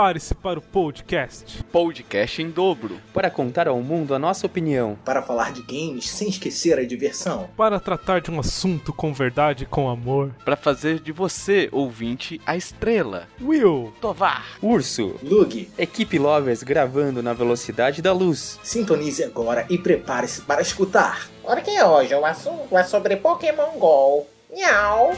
Prepare-se para o podcast. Podcast em dobro. Para contar ao mundo a nossa opinião. Para falar de games sem esquecer a diversão. Para tratar de um assunto com verdade e com amor. Para fazer de você, ouvinte, a estrela. Will. Tovar. Urso. Lug. Equipe Lovers gravando na velocidade da luz. Sintonize agora e prepare-se para escutar. Porque hoje o assunto é sobre Pokémon GO. Nhau.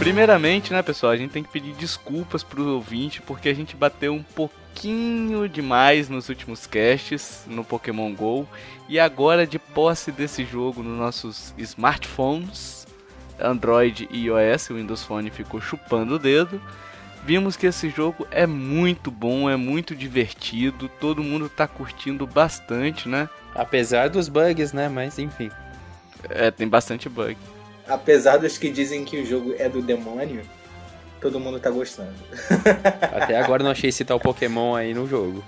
Primeiramente, né, pessoal, a gente tem que pedir desculpas pro ouvinte porque a gente bateu um pouquinho demais nos últimos casts no Pokémon GO e agora de posse desse jogo nos nossos smartphones, Android e iOS, o Windows Phone ficou chupando o dedo. Vimos que esse jogo é muito bom, é muito divertido, todo mundo tá curtindo bastante, né? Apesar dos bugs, né? Mas enfim. É, tem bastante bug. Apesar dos que dizem que o jogo é do demônio, todo mundo tá gostando. Até agora não achei esse tal Pokémon aí no jogo.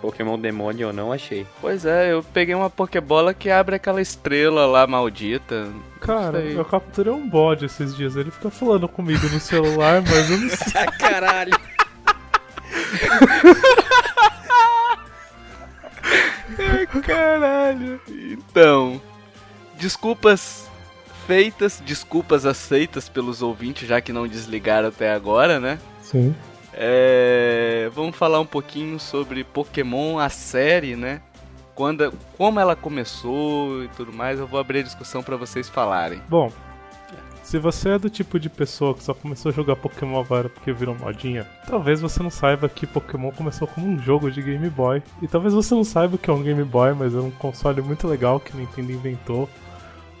Pokémon demônio eu não achei. Pois é, eu peguei uma Pokébola que abre aquela estrela lá maldita. Cara, eu capturei um bode esses dias. Ele fica falando comigo no celular, mas eu não sei. Caralho. Caralho. Então, desculpas feitas, desculpas aceitas pelos ouvintes, já que não desligaram até agora, né? Sim. É, vamos falar um pouquinho sobre Pokémon, a série, né? Quando, como ela começou e tudo mais, eu vou abrir a discussão para vocês falarem. Bom, se você é do tipo de pessoa que só começou a jogar Pokémon agora porque virou modinha, talvez você não saiba que Pokémon começou como um jogo de Game Boy. E talvez você não saiba que é um Game Boy, mas é um console muito legal que a Nintendo inventou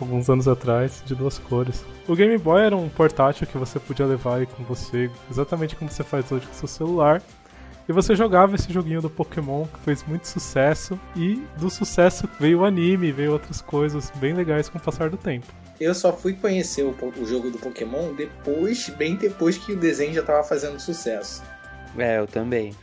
alguns anos atrás, de duas cores. O Game Boy era um portátil que você podia levar aí com você, exatamente como você faz hoje com seu celular. E você jogava esse joguinho do Pokémon, que fez muito sucesso, e do sucesso veio o anime, veio outras coisas bem legais com o passar do tempo. Eu só fui conhecer o, o jogo do Pokémon depois, bem depois que o desenho já tava fazendo sucesso. É, eu também.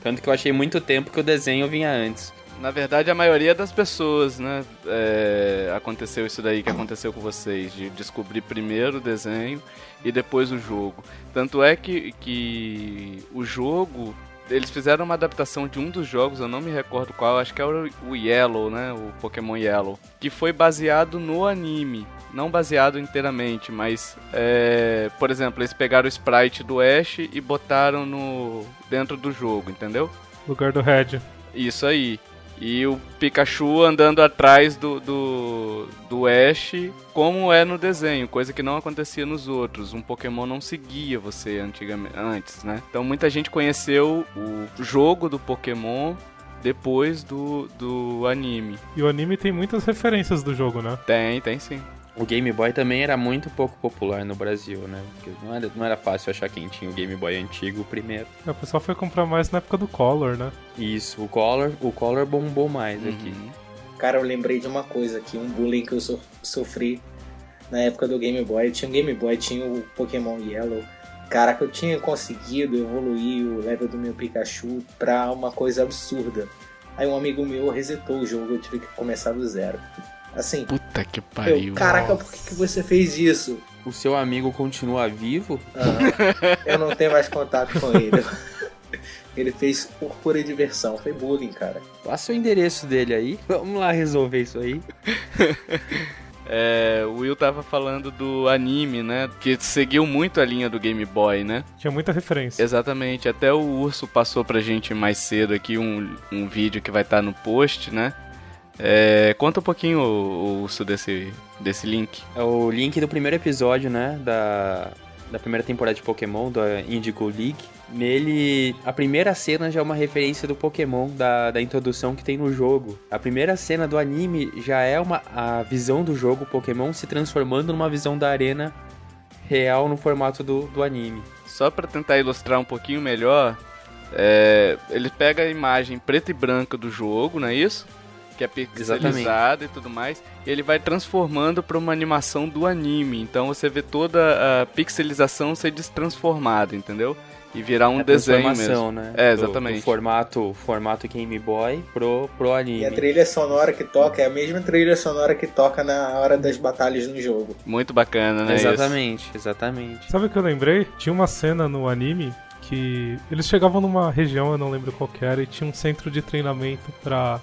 Tanto que eu achei muito tempo que o desenho vinha antes. Na verdade, a maioria das pessoas, né? é, aconteceu isso daí que aconteceu com vocês, de descobrir primeiro o desenho e depois o jogo. Tanto é que, que o jogo. Eles fizeram uma adaptação de um dos jogos, eu não me recordo qual, acho que é o, o Yellow, né? O Pokémon Yellow. Que foi baseado no anime. Não baseado inteiramente, mas. é, por exemplo, eles pegaram o sprite do Ash e botaram no dentro do jogo, entendeu? Lugar do Red. Isso aí. E o Pikachu andando atrás do, do, do Ash, como é no desenho, coisa que não acontecia nos outros. Um Pokémon não seguia você antigamente, antes, né? Então muita gente conheceu o jogo do Pokémon depois do, do anime. E o anime tem muitas referências do jogo, né? Tem, tem sim. O Game Boy também era muito pouco popular no Brasil, né? Porque não era, não era fácil achar quem tinha o Game Boy antigo primeiro. É, O pessoal foi comprar mais na época do Color, né? Isso, o Color, o Color bombou mais aqui. Uhum. Cara, eu lembrei de uma coisa aqui, um bullying que eu so- sofri na época do Game Boy. Eu tinha um Game Boy, tinha o Pokémon Yellow. Cara, que eu tinha conseguido evoluir o level do meu Pikachu pra uma coisa absurda. Aí um amigo meu resetou o jogo, eu tive que começar do zero. Assim, Puta que pariu. eu, caraca, por que, que você fez isso? O seu amigo continua vivo? Ah, eu não tenho mais contato com ele. Ele fez por pura diversão, foi bullying, cara. Passa o endereço dele aí. Vamos lá resolver isso aí. É, o Will tava falando do anime, né? Que seguiu muito a linha do Game Boy, né? Tinha muita referência. Exatamente, até o Urso passou pra gente mais cedo aqui um, um vídeo que vai estar no post, né? É, conta um pouquinho, o, Urso, desse, desse link. É o link do primeiro episódio, né? Da, da primeira temporada de Pokémon, da Indigo League. Nele, a primeira cena já é uma referência do Pokémon, da, da introdução que tem no jogo. A primeira cena do anime já é uma, a visão do jogo Pokémon se transformando numa visão da arena real no formato do, do anime. Só pra tentar ilustrar um pouquinho melhor, é, ele pega a imagem preta e branca do jogo, não é isso? Que é pixelizada e tudo mais, e ele vai transformando para uma animação do anime. Então você vê toda a pixelização ser destransformada, entendeu? e virar um a desenho mesmo. né? É, Do- exatamente. Do, formato, formato Game Boy pro, pro anime. E a trilha sonora que toca é a mesma trilha sonora que toca na hora das batalhas no jogo. Muito bacana, né? Exatamente, exatamente. Sabe o que eu lembrei? Tinha uma cena no anime que eles chegavam numa região, eu não lembro qual que era, e tinha um centro de treinamento pra.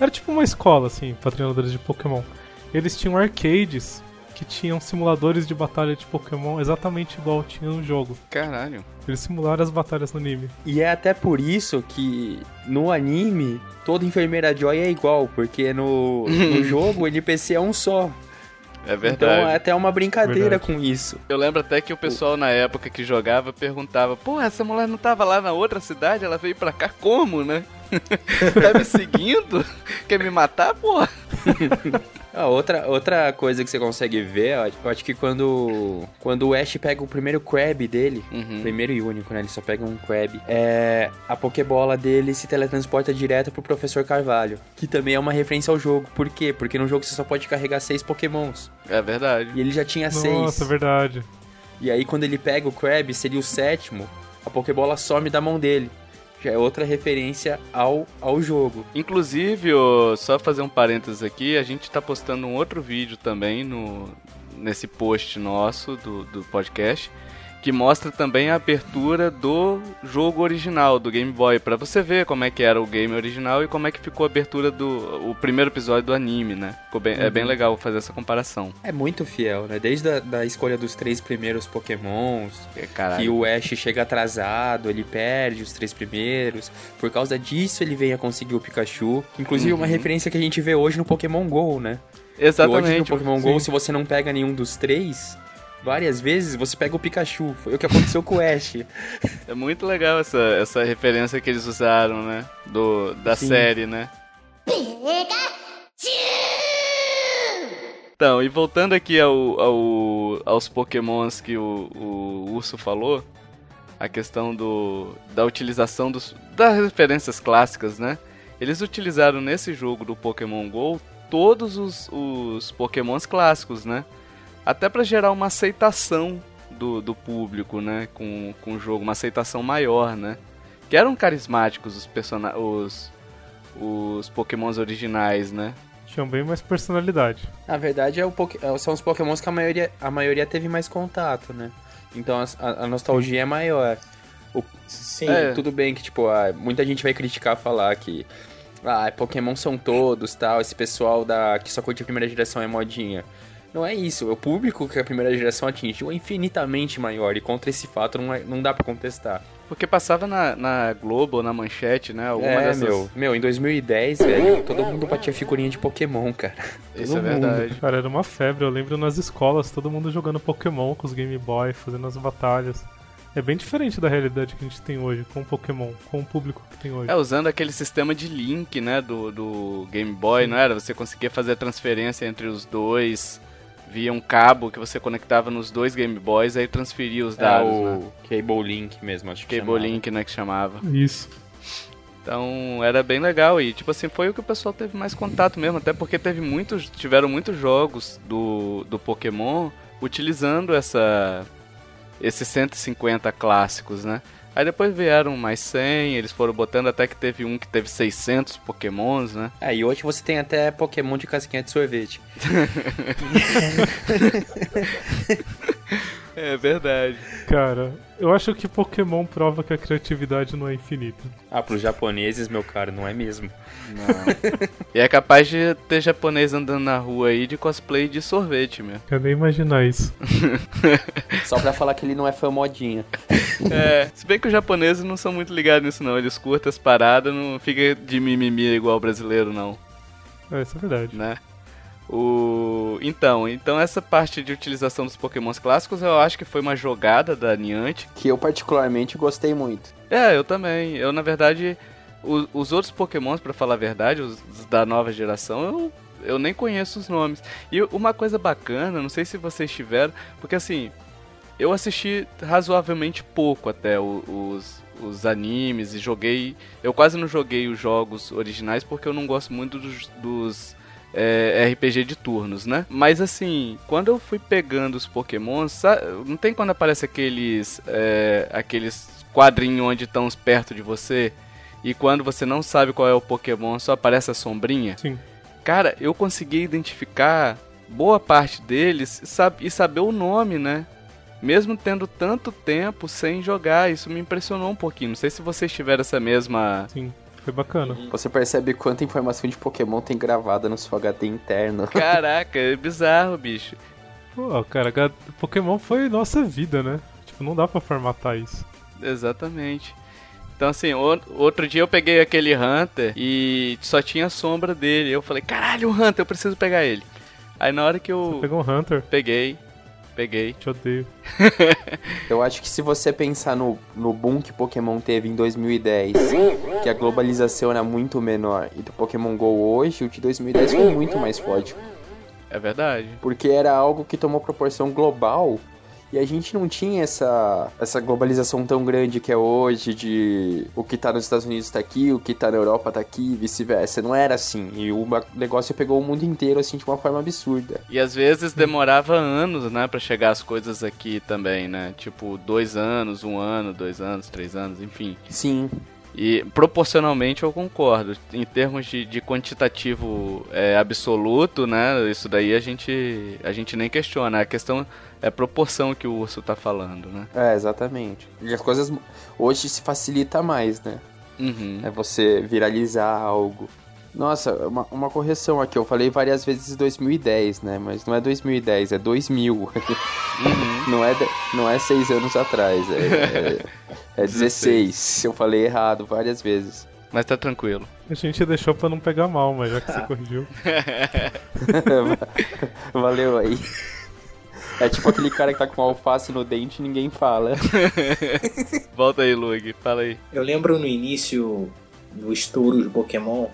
Era tipo uma escola, assim, pra treinadores de Pokémon. Eles tinham arcades que tinham simuladores de batalha de Pokémon exatamente igual tinha no jogo. Caralho. Eles simularam as batalhas no anime. E é até por isso que no anime toda enfermeira Joy é igual, porque no, no jogo o NPC é um só. É Então verdade. é até uma brincadeira Verdade. com isso. Eu lembro até que o pessoal na época que jogava perguntava: Pô, essa mulher não tava lá na outra cidade? Ela veio pra cá como, né? tá me seguindo? Quer me matar, pô? Ah, outra, outra coisa que você consegue ver, eu acho que quando, quando o Ash pega o primeiro Crab dele, Uhum. primeiro e único, né? Ele só pega um Crab. É, a Pokébola dele se teletransporta direto pro Professor Carvalho. Que também é uma referência ao jogo. Por quê? Porque no jogo você só pode carregar seis Pokémons. É verdade. E ele já tinha Nossa, seis. é verdade. E aí quando ele pega o Crab, seria o sétimo, a Pokébola some da mão dele. Já é outra referência ao, ao jogo. Inclusive, ô, só fazer um parênteses aqui, a gente tá postando um outro vídeo também no, nesse post nosso do, do podcast, que mostra também a abertura do jogo original, do Game Boy, pra você ver como é que era o game original e como é que ficou a abertura do o primeiro episódio do anime, né? Ficou bem- É bem legal fazer essa comparação. É muito fiel, né? Desde a da escolha dos três primeiros Pokémons, É, que o Ash chega atrasado, ele perde os três primeiros. Por causa disso, ele vem a conseguir o Pikachu. Inclusive, uma Uhum. referência que a gente vê hoje no Pokémon GO, né? Que Hoje no Exatamente. Pokémon sim. GO, se você não pega nenhum dos três, várias vezes você pega o Pikachu. Foi o que aconteceu com o Ash. É muito legal essa, essa referência que eles usaram, né? Do, da Sim. série, né? Então, e voltando aqui ao, ao- aos pokémons que o, o Urso falou, a questão do, da utilização dos, das referências clássicas, né? Eles utilizaram nesse jogo do Pokémon GO todos os, os pokémons clássicos, né? Até para gerar uma aceitação do, do público, né? Com, com o jogo, uma aceitação maior, né? Que eram carismáticos os, persona os, os pokémons originais, né? Tinham bem mais personalidade. Na verdade, é o é- são os Pokémons que a maioria, a maioria teve mais contato, né? Então a, a- nostalgia é maior. Sim. É. Tudo bem que, tipo, ah, muita gente vai criticar, falar que ah, Pokémon são todos, tal, esse pessoal da que só curte a primeira geração é modinha. Não é isso, o público que a primeira geração atingiu é infinitamente maior e contra esse fato não, é- não dá pra contestar. Porque passava na, na Globo ou na Manchete, né? Alguma é, dessas... meu, meu, em batia velho, todo mundo batia figurinha de Pokémon, cara. Isso é todo mundo. verdade. Cara, era uma febre. Eu lembro nas escolas, todo mundo jogando Pokémon com os Game Boy, fazendo as batalhas. É bem diferente da realidade que a gente tem hoje com o Pokémon, com o público que tem hoje. É, usando aquele sistema de link, né, do, do Game Boy, não era? Você conseguia fazer a transferência entre os dois via um cabo que você conectava nos dois Game Boys, aí transferia os É dados, o né? Cable Link mesmo, acho que Cable chamava. Link, né, que chamava. Isso. Então, era bem legal e, tipo assim, foi o que o pessoal teve mais contato mesmo, até porque teve muitos, tiveram muitos jogos do, do Pokémon utilizando essa esses 150 clássicos, né? Aí depois vieram mais 100, eles foram botando até que teve um que teve 600 Pokémons, né? É, e hoje você tem até Pokémon de casquinha de sorvete. É verdade. Cara, eu acho que Pokémon prova que a criatividade não é infinita. Ah, pros japoneses, meu cara, não é mesmo. Não. e é capaz de ter japonês andando na rua aí de cosplay de sorvete, meu. Quero nem imaginar isso. Só pra falar que ele não é fã modinha. É, se bem que os japoneses não são muito ligados nisso não, eles curtem as paradas, não fica de mimimi igual o brasileiro não. É, isso é verdade. né? O... Então, então essa parte de utilização dos pokémons clássicos eu acho que foi uma jogada da Niantic. Que eu particularmente gostei muito. É, eu também. Eu, na verdade, o- os outros pokémons, pra falar a verdade, os, os da nova geração, eu, eu nem conheço os nomes. E uma coisa bacana, não sei se vocês tiveram, porque assim, eu assisti razoavelmente pouco até os, os animes e joguei... Eu quase não joguei os jogos originais porque eu não gosto muito dos... dos é, RPG de turnos, né? Mas assim, quando eu fui pegando os Pokémons, sa- não tem quando aparece aqueles é, aqueles quadrinho onde estão perto de você. E quando você não sabe qual é o Pokémon, só aparece a sombrinha. Sim. Cara, eu consegui identificar boa parte deles e saber o nome, né? Mesmo tendo tanto tempo sem jogar, isso me impressionou um pouquinho. Não sei se vocês tiveram essa mesma. Sim. Foi bacana. Você percebe quanta informação de Pokémon tem gravada no seu HD interno. Caraca, é bizarro, bicho. Pô, cara, Pokémon foi nossa vida, né? Tipo, não dá pra formatar isso. Exatamente. Então, assim, outro dia eu peguei aquele Hunter e só tinha a sombra dele. Eu falei, caralho, o Hunter, eu preciso pegar ele. Aí na hora que eu Você pegou um Hunter, peguei, peguei. te odeio. Eu acho que se você pensar no, no boom que Pokémon teve em 2010, que a globalização era muito menor, e do Pokémon GO hoje, o de 2010 foi muito mais forte. É verdade. Porque era algo que tomou proporção global e a gente não tinha essa, essa globalização tão grande que é hoje de o que tá nos Estados Unidos tá aqui, o que tá na Europa tá aqui e vice-versa. Não era assim. E o negócio pegou o mundo inteiro assim de uma forma absurda. E às vezes demorava anos, né, pra chegar as coisas aqui também, né? Tipo, dois anos, um ano, dois anos, três anos, enfim. Sim. E proporcionalmente eu concordo. Em termos de, de quantitativo é, absoluto, né? Isso daí a gente, a gente nem questiona. A questão é a proporção que o urso tá falando, né? É, exatamente. E as coisas hoje se facilita mais, né? Uhum. É você viralizar algo. Nossa, uma, uma correção aqui. Eu falei várias vezes 2010, né? Mas não é 2010, é 2000. Uhum. Não é, não é seis anos atrás, é, é, é 16. Eu falei errado várias vezes. Mas tá tranquilo. A gente deixou pra não pegar mal, mas já que você corrigiu. Valeu aí. É tipo aquele cara que tá com alface no dente e ninguém fala. Volta aí, Lug, fala aí. Eu lembro no início do estouro de Pokémon,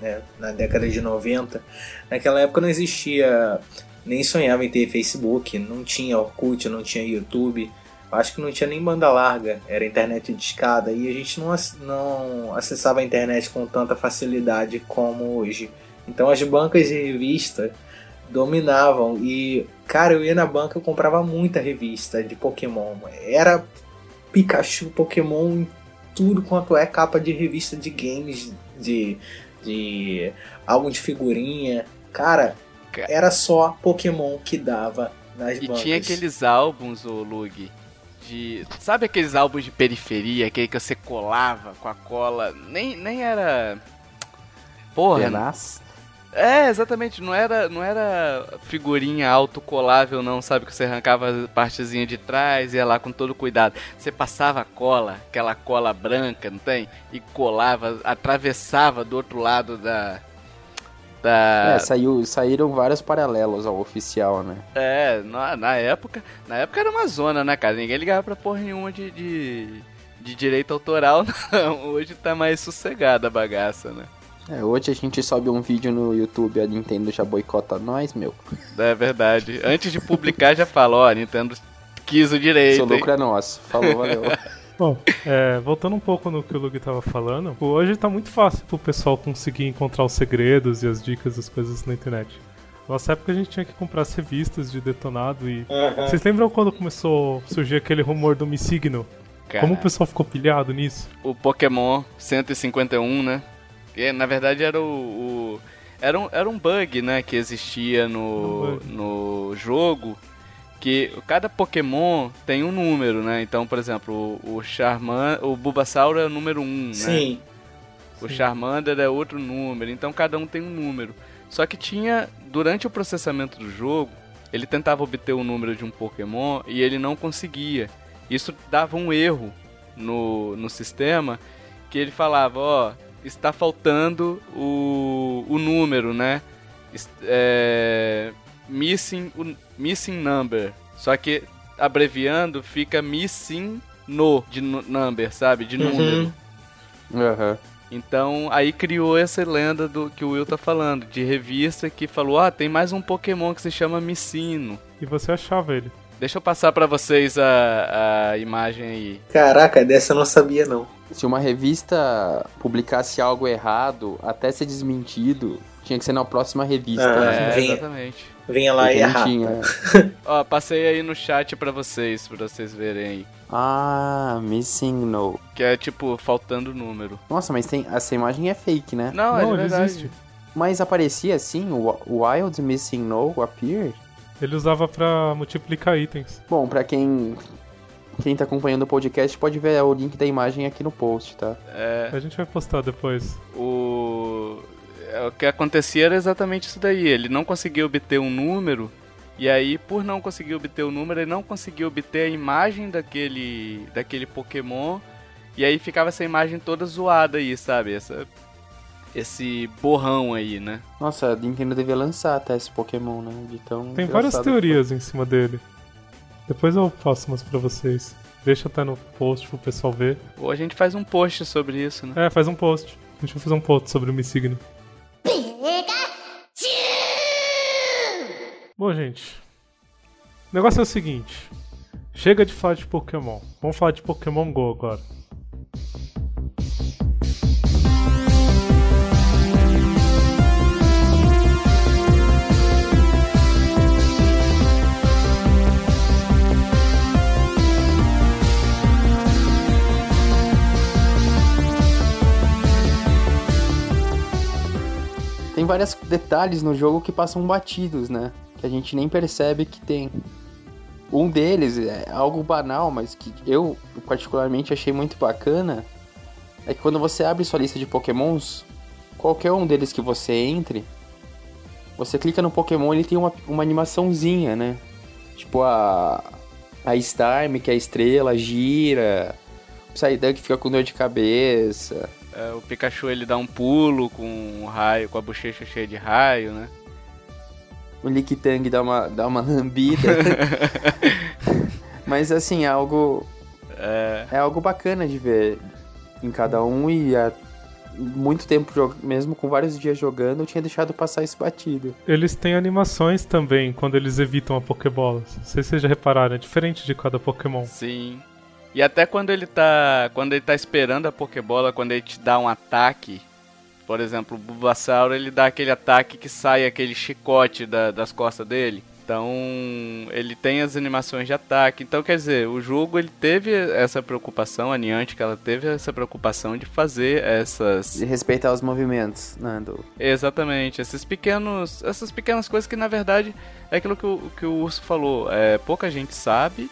né, na década de 90, naquela época não existia, nem sonhava em ter Facebook, não tinha Orkut, não tinha YouTube, acho que não tinha nem banda larga, era internet de escada e a gente não, ac- não acessava a internet com tanta facilidade como hoje. Então as bancas de revista dominavam e, cara, eu ia na banca e comprava muita revista de Pokémon. Era Pikachu, Pokémon em tudo quanto é capa de revista de games, de, de álbum de figurinha. Cara, Ca- era só Pokémon que dava nas E bancas. tinha aqueles álbuns, ô Lug, de. Sabe aqueles álbuns de periferia, aquele que você colava com a cola? Nem, nem era. Porra, Tenaz. É, exatamente, não era, não era figurinha autocolável não, sabe? Que você arrancava a partezinha de trás, ia lá com todo cuidado. Você passava a cola, aquela cola branca, não tem? E colava, atravessava do outro lado da... Da... É, saiu, saíram vários paralelos ao oficial, né? É, na, na época, na época era uma zona, né, cara? Ninguém ligava pra porra nenhuma de, de, de direito autoral, não. Hoje tá mais sossegada a bagaça, né? É, hoje a gente sobe um vídeo no YouTube, a Nintendo já boicota nós, meu. É verdade. Antes de publicar já fala, ó, Nintendo quis o direito. Seu hein? lucro é nosso. Falou, valeu. Bom, é, voltando um pouco no que o Lug tava falando, hoje tá muito fácil pro pessoal conseguir encontrar os segredos e as dicas das coisas na internet. Nossa época a gente tinha que comprar as revistas de detonado e. Aham. Vocês lembram quando começou a surgir aquele rumor do Missigno? Como o pessoal ficou pilhado nisso? o Pokémon 151, né? Que na verdade era o. o- era, um, era um bug, né? Que existia no, Um no jogo. Que cada Pokémon tem um número, né? Então, por exemplo, o, o Charmander. O Bulbasaur é o número 1, né? Sim. O Sim. Charmander é outro número, então cada um tem um número. Só que tinha, durante o processamento do jogo, ele tentava obter o número de um Pokémon e ele não conseguia. Isso dava um erro no, no sistema, que ele falava, ó, está faltando o, o número, né? É, missing, o- missing number. Só que abreviando fica missing no de nu- number, sabe? De número. Uhum. Aham. Então, aí criou essa lenda do que o Will tá falando, de revista que falou: "Ah, tem mais um Pokémon que se chama Missino". E você achava ele. Deixa eu passar pra vocês a, a imagem aí. Caraca, dessa eu não sabia não. Se uma revista publicasse algo errado, até ser desmentido, tinha que ser na próxima revista. Ah, né? É, Vinha. exatamente. Vinha lá e errar. tinha. Ó, passei aí no chat pra vocês, pra vocês verem aí. Ah, Missing No. Que é tipo, faltando número. Nossa, mas tem, essa imagem é fake, né? Não, é Não, verdade. existe. Mas aparecia assim, o Wild Missing No appear? Ele usava pra multiplicar itens. Bom, pra quem quem tá acompanhando o podcast pode ver o link da imagem aqui no post, tá? É, A gente vai postar depois. o... é, o que acontecia era exatamente isso daí. Ele não conseguia obter um número. E aí, por não conseguir obter o número, ele não conseguia obter a imagem daquele, daquele Pokémon. E aí ficava essa imagem toda zoada aí, sabe? Essa, esse borrão aí, né? Nossa, a Nintendo devia lançar até esse Pokémon, né? De tão Tem várias que foi. teorias em cima dele. Depois eu passo umas pra vocês. Deixa até no post pro pessoal ver. Ou a gente faz um post sobre isso, né? É, faz um post. A gente vai fazer um post sobre o Missigno. Bom, gente. O negócio é o seguinte. Chega de falar de Pokémon. Vamos falar de Pokémon GO agora. Vários detalhes no jogo que passam batidos, né? Que a gente nem percebe que tem. Um deles é algo banal, mas que eu particularmente achei muito bacana. É que quando você abre sua lista de pokémons, qualquer um deles que você entre, você clica no Pokémon ele tem uma, uma animaçãozinha, né? Tipo a. A Starmie, que é a estrela, gira. O Psyduck fica com dor de cabeça. É, o Pikachu ele dá um pulo com um raio, com a bochecha cheia de raio, né? o Lickitung dá uma, dá uma lambida. Mas assim, é algo. É... algo bacana de ver em cada um e há muito tempo, mesmo com vários dias jogando, eu tinha deixado passar esse batido. Eles têm animações também quando eles evitam a Pokébola. Não sei se vocês já repararam, é diferente de cada Pokémon. Sim. E até quando ele tá. Quando ele tá esperando a Pokébola, quando ele te dá um ataque. Por exemplo, o Bulbasaur ele dá aquele ataque que sai aquele chicote da- das costas dele. Então ele tem as animações de ataque. Então quer dizer, o jogo ele teve essa preocupação, a Niantic ela teve essa preocupação de fazer essas De respeitar os movimentos, né? Do... Exatamente, esses pequenos, essas pequenas coisas que na verdade é aquilo que o, que o Urso falou, é, pouca gente sabe,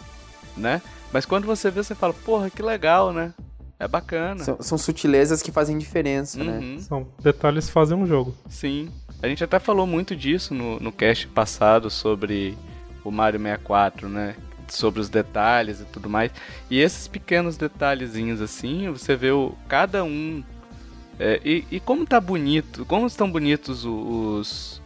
né? Mas quando você vê, você fala, porra, que legal, né? É bacana. São, são sutilezas que fazem diferença, né? Uhum, São detalhes que fazem um jogo. sim. A gente até falou muito disso no, no cast passado sobre o Mario 64, né? Sobre os detalhes e tudo mais. E esses pequenos detalhezinhos assim, você vê o, cada um. é, e, e como tá bonito, como estão bonitos os,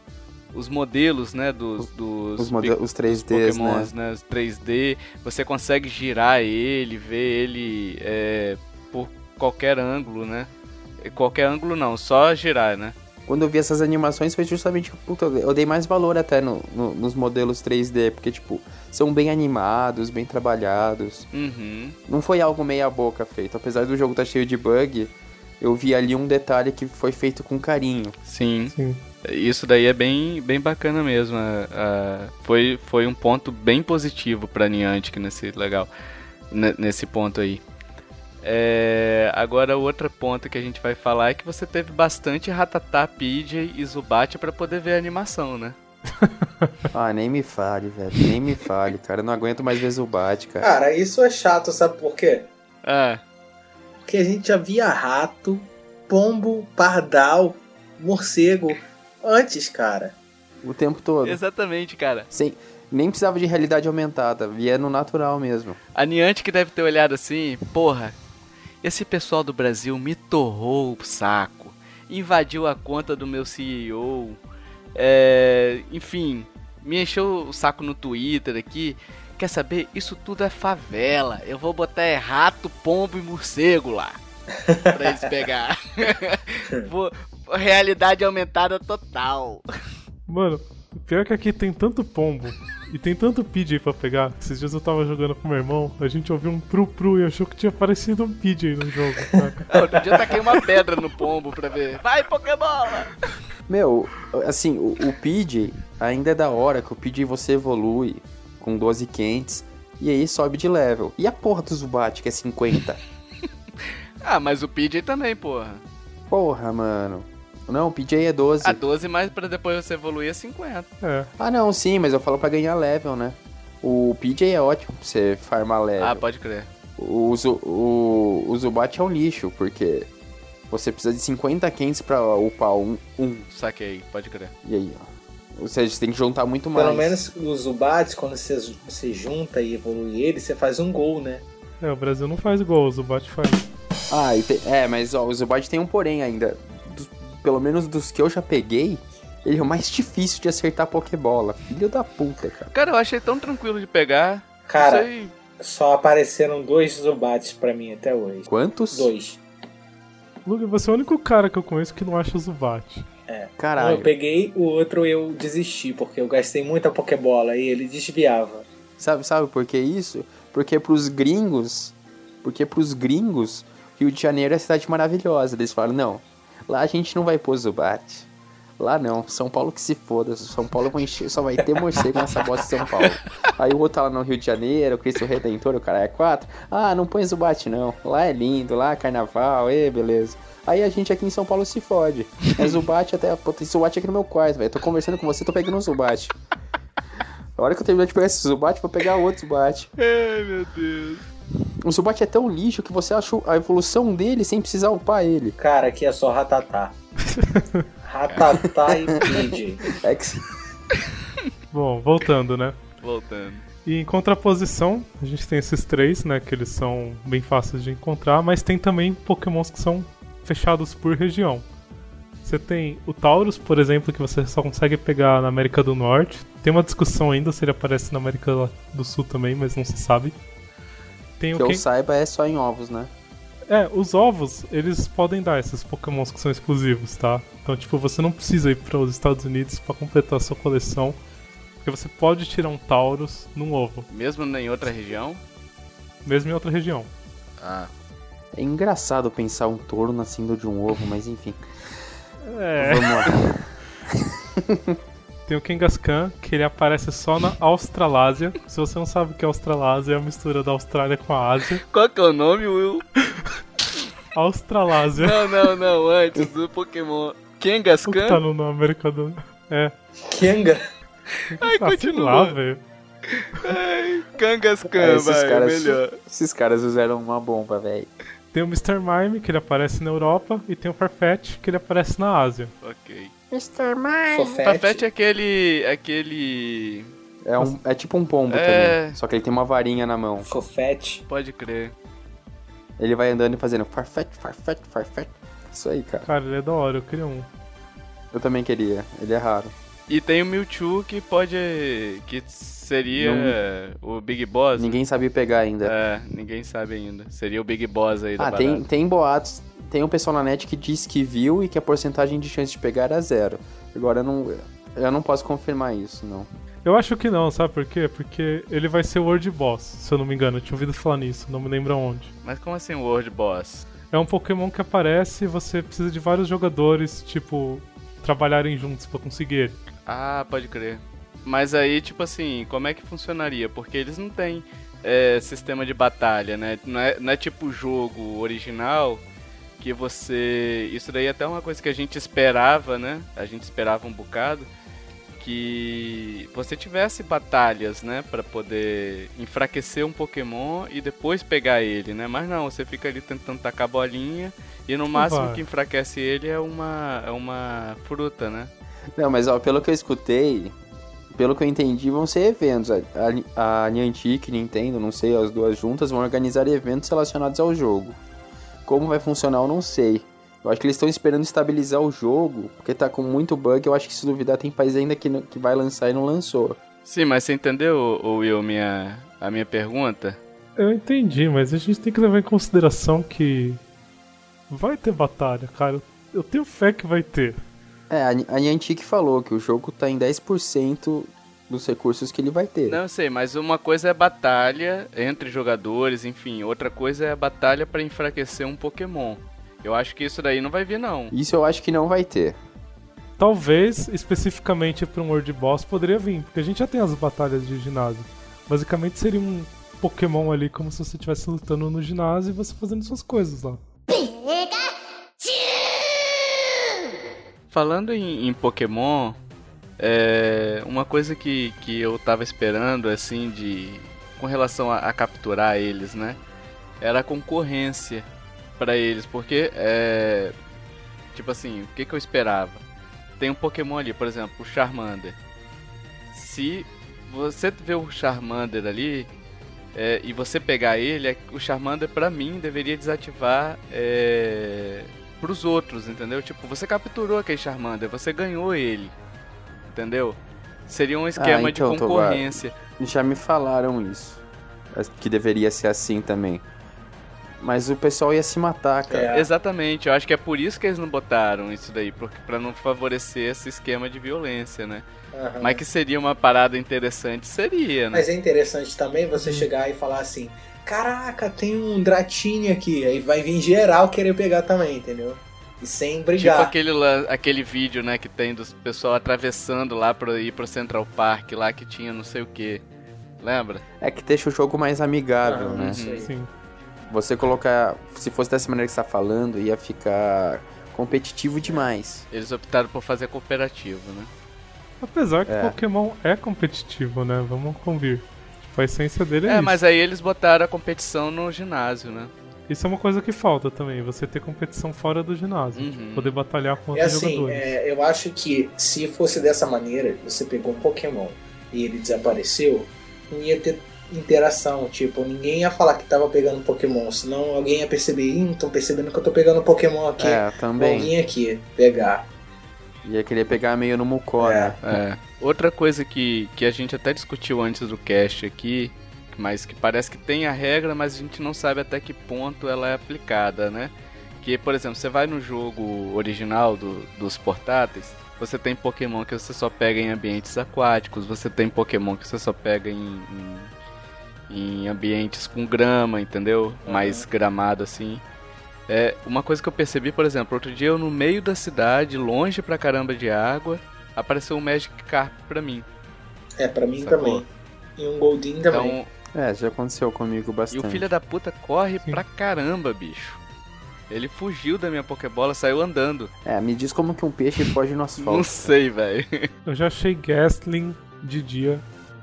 os modelos, né? Dos, dos Os, mode- os 3Ds, né? Pokémons, né? Os 3D, você consegue girar ele, ver ele é, por qualquer ângulo, né? Qualquer ângulo não, só girar, né? Quando eu vi essas animações foi justamente, puta, eu dei mais valor até no- no- nos modelos 3D, porque, tipo, são bem animados, bem trabalhados. Uhum. Não foi algo meia boca feito. Apesar do jogo estar cheio de bug, eu vi ali um detalhe que foi feito com carinho. Sim, Sim. Isso daí é bem, bem bacana mesmo. é, é, foi, foi um ponto bem positivo pra Niantic nesse legal, ne- nesse ponto aí. É, agora outro ponto que a gente vai falar é que você teve bastante Ratatá, PJ e Zubat pra poder ver a animação, né? Ah, nem me fale, velho. Nem me fale, cara. Eu não aguento mais ver Zubat, cara. Cara, isso é chato, sabe por quê? Ah, Porque a gente já via rato, pombo, pardal, morcego antes, cara. O tempo todo. exatamente, cara. Sem, nem precisava de realidade aumentada. Via no natural mesmo. A Niantic deve ter olhado assim, porra, esse pessoal do Brasil me torrou o saco, invadiu a conta do meu CEO, é, enfim, me encheu o saco no Twitter aqui. Quer saber? Isso tudo é favela. Eu vou botar é rato, pombo e morcego lá. pra eles pegar. Vou- realidade aumentada total. Mano, o pior é que aqui tem tanto pombo e tem tanto PJ pra pegar. que Esses dias eu tava jogando com meu irmão, a gente ouviu um pru-pru e achou que tinha aparecido um PJ no jogo, saca? Ah, Outro dia eu taquei uma pedra no pombo pra ver. Vai, Pokébola! Meu, assim, o, o PJ ainda é da hora que o PJ você evolui. com 12 quentes, e aí sobe de level. E a porra do Zubat, que é 50? Ah, mas o PJ também, porra. porra, mano. Não, o PJ é 12. A 12, mas pra depois você evoluir a 50. É. Ah, não, sim, mas eu falo pra ganhar level, né? O PJ é ótimo pra você farmar level. Ah, pode crer. O, o, o Zubat é um lixo, porque você precisa de 50 quentes pra upar um, um. Saquei, pode crer. E aí, ó. Ou seja, você tem que juntar muito mais. Pelo menos os Zubats, quando você, você junta e evolui ele, você faz um gol, né? É, o Brasil não faz gol, o Zubat faz. Ah, e te- é, mas ó, o Zubat tem um porém ainda. Pelo menos dos que eu já peguei, ele é o mais difícil de acertar Pokébola. Filho da puta, cara. Cara, eu achei tão tranquilo de pegar. Cara, só apareceram dois Zubats pra mim até hoje. Quantos? Dois. Luke, você é o único cara que eu conheço que não acha o Zubat. Um Caralho. eu peguei, o outro eu desisti, porque eu gastei muita Pokébola e ele desviava. Sabe, sabe por que isso? Porque pros gringos, porque pros gringos, Rio de Janeiro é cidade maravilhosa. Eles falam, não, lá a gente não vai pôr Zubat. Lá não, São Paulo que se foda. São Paulo só vai ter morcego nessa bosta de São Paulo. Aí o outro tá lá no Rio de Janeiro, Cristo Redentor, o cara é quatro. Ah, não põe Zubat não. Lá é lindo, lá é carnaval, e beleza. Aí a gente aqui em São Paulo se fode. É Zubat até. Pô, tem Zubat aqui no meu quarto, velho. Tô conversando com você, tô pegando um Zubat. A hora que eu terminar de pegar esse Zubat, vou pegar outro Zubat. Ai, meu Deus. O Zubat é tão lixo que você acha a evolução dele sem precisar upar ele. Cara, aqui é só Ratatá. Ratatá e PJ. É que... Bom, voltando, né? Voltando. E em contraposição, a gente tem esses três, né? Que eles são bem fáceis de encontrar, mas tem também pokémons que são fechados por região. Você tem o Taurus, por exemplo, que você só consegue pegar na América do Norte. Tem uma discussão ainda se ele aparece na América do Sul também, mas não se sabe. Tem o que eu Ken- saiba é só em ovos, né? É, os ovos, eles podem dar esses pokémons que são exclusivos, tá? Então, tipo, você não precisa ir para os Estados Unidos para completar a sua coleção. Porque você pode tirar um Taurus num ovo, Mesmo em outra região? mesmo em outra região. Ah. É engraçado pensar um touro nascendo de um ovo, mas enfim. É. Vamos lá. Tem o Kangaskhan, que ele aparece só na Australásia. Se você não sabe o que é Australásia, é a mistura da Austrália com a Ásia. Qual que é o nome, Will? Australásia. Não, não, não, antes do Pokémon. O que tá Kangaskhan? no, no América do... É. Kenga. Ai, Ah, continua. lá, velho. Ai, Kangaskhan, É, esses, vai, caras, melhor. esses caras usaram uma bomba, velho. Tem o Mr. Mime, que ele aparece na Europa. E tem o Farfetch, que ele aparece na Ásia. Ok. Mr. Mime. Fofete. É aquele. aquele. É, um, é tipo um pombo É. também. Só que ele tem uma varinha na mão. Fofete. Pode crer. Ele vai andando e fazendo farfetch, farfetch, farfetch. Isso aí, cara. Cara, ele é da hora, eu queria um. Eu também queria. Ele é raro. E tem o Mewtwo que pode. que seria o Big Boss. Ninguém sabe pegar ainda. É, ninguém sabe ainda. Seria o Big Boss aí da ah, tem, tem boatos. Tem um pessoal na net que diz que viu e que a porcentagem de chance de pegar era zero. Agora eu não, eu não posso confirmar isso, não. Eu acho que não, sabe por quê? Porque ele vai ser o World Boss, se eu não me engano. Eu tinha ouvido falar nisso, não me lembro aonde. Mas como assim o World Boss? É um Pokémon que aparece e você precisa de vários jogadores, tipo, trabalharem juntos pra conseguir ele. Ah, pode crer. Mas aí, tipo assim, como é que funcionaria? Porque eles não têm é, sistema de batalha, né? Não é, não é tipo o jogo original que você. Isso daí é até uma coisa que a gente esperava, né? A gente esperava um bocado. Que você tivesse batalhas, né? Pra poder enfraquecer um Pokémon e depois pegar ele, né? Mas não, você fica ali tentando tacar bolinha e no máximo vai. que enfraquece ele é uma, é uma fruta, né? Não, mas ó, pelo que eu escutei, pelo que eu entendi, vão ser eventos. A, a, a Niantic Nintendo, não sei, as duas juntas, vão organizar eventos relacionados ao jogo. Como vai funcionar, eu não sei. Eu acho que eles estão esperando estabilizar o jogo, porque tá com muito bug. Eu acho que se duvidar, tem país ainda que, não- que vai lançar e não lançou. Sim, mas você entendeu, Will, minha, a minha pergunta? Eu entendi, mas a gente tem que levar em consideração que vai ter batalha, cara. Eu tenho fé que vai ter. É, a Niantic falou que o jogo tá em 10% dos recursos que ele vai ter. Não, eu sei, mas uma coisa é batalha entre jogadores, enfim, outra coisa é a batalha pra enfraquecer um Pokémon. Eu acho que isso daí não vai vir, não. Isso eu acho que não vai ter. Talvez, especificamente pra um World Boss, poderia vir, porque a gente já tem as batalhas de ginásio. Basicamente seria um Pokémon ali como se você estivesse lutando no ginásio e você fazendo suas coisas lá. Falando em, em Pokémon, é, uma coisa que, que eu tava esperando, assim, de com relação a, a capturar eles, né? Era a concorrência para eles, porque é, tipo assim, o que, que eu esperava? Tem um Pokémon ali, por exemplo, o Charmander. Se você vê o Charmander ali é, e você pegar ele, é, o Charmander pra mim deveria desativar é, pros outros, entendeu? Tipo, você capturou aquele Charmander, você ganhou ele, entendeu? Seria um esquema Ah, então, de concorrência. Já me falaram isso. Que deveria ser assim também. Mas o pessoal ia se matar, cara. É. Exatamente, eu acho que é por isso que eles não botaram isso daí, porque para não favorecer esse esquema de violência, né? Aham. Mas que seria uma parada interessante, seria, né? Mas é interessante também você chegar e falar assim: Caraca, tem um Dratini aqui. Aí vai vir geral querer pegar também, entendeu? E sem Tipo brigar. aquele, lan- aquele vídeo, né, que tem dos pessoal atravessando lá pra ir pro Central Park, lá que tinha não sei o que. Lembra? É que deixa o jogo mais amigável, Aham, né? Sim. Você colocar. Se fosse dessa maneira que você tá falando, ia ficar competitivo demais. Eles optaram por fazer cooperativo, né? Apesar que É. Pokémon é competitivo, né? Vamos convir. Tipo, a essência dele é, É, isso. mas aí eles botaram a competição no ginásio, né? Isso é uma coisa que falta também, você ter competição fora do ginásio. Uhum. Poder batalhar com É outros assim, jogadores. é, eu acho que se fosse dessa maneira, você pegou um Pokémon e ele desapareceu, não ia ter interação. Tipo, ninguém ia falar que tava pegando Pokémon, senão alguém ia perceber, ih, estão percebendo que eu tô pegando Pokémon aqui. É, também. vir aqui pegar. Ia querer pegar meio no mucó, É. né? É. Outra coisa que, que a gente até discutiu antes do cast aqui, mas que parece que tem a regra, mas a gente não sabe até que ponto ela é aplicada, né? Que, por exemplo, você vai no jogo original do- dos portáteis, você tem Pokémon que você só pega em ambientes aquáticos, você tem Pokémon que você só pega em, em, em ambientes com grama, entendeu? Mais gramado assim. É, uma coisa que eu percebi, por exemplo, outro dia eu no meio da cidade, longe pra caramba de água, apareceu um Magic Carp pra mim. É, pra mim Sacou? também. E um Goldin também. É, já aconteceu comigo e bastante. o filho da puta corre Sim. pra caramba, bicho. Ele fugiu da minha Pokébola, saiu andando. É, me diz como que um peixe foge no Não asfalto. sei, velho. Eu já achei Gastling de dia,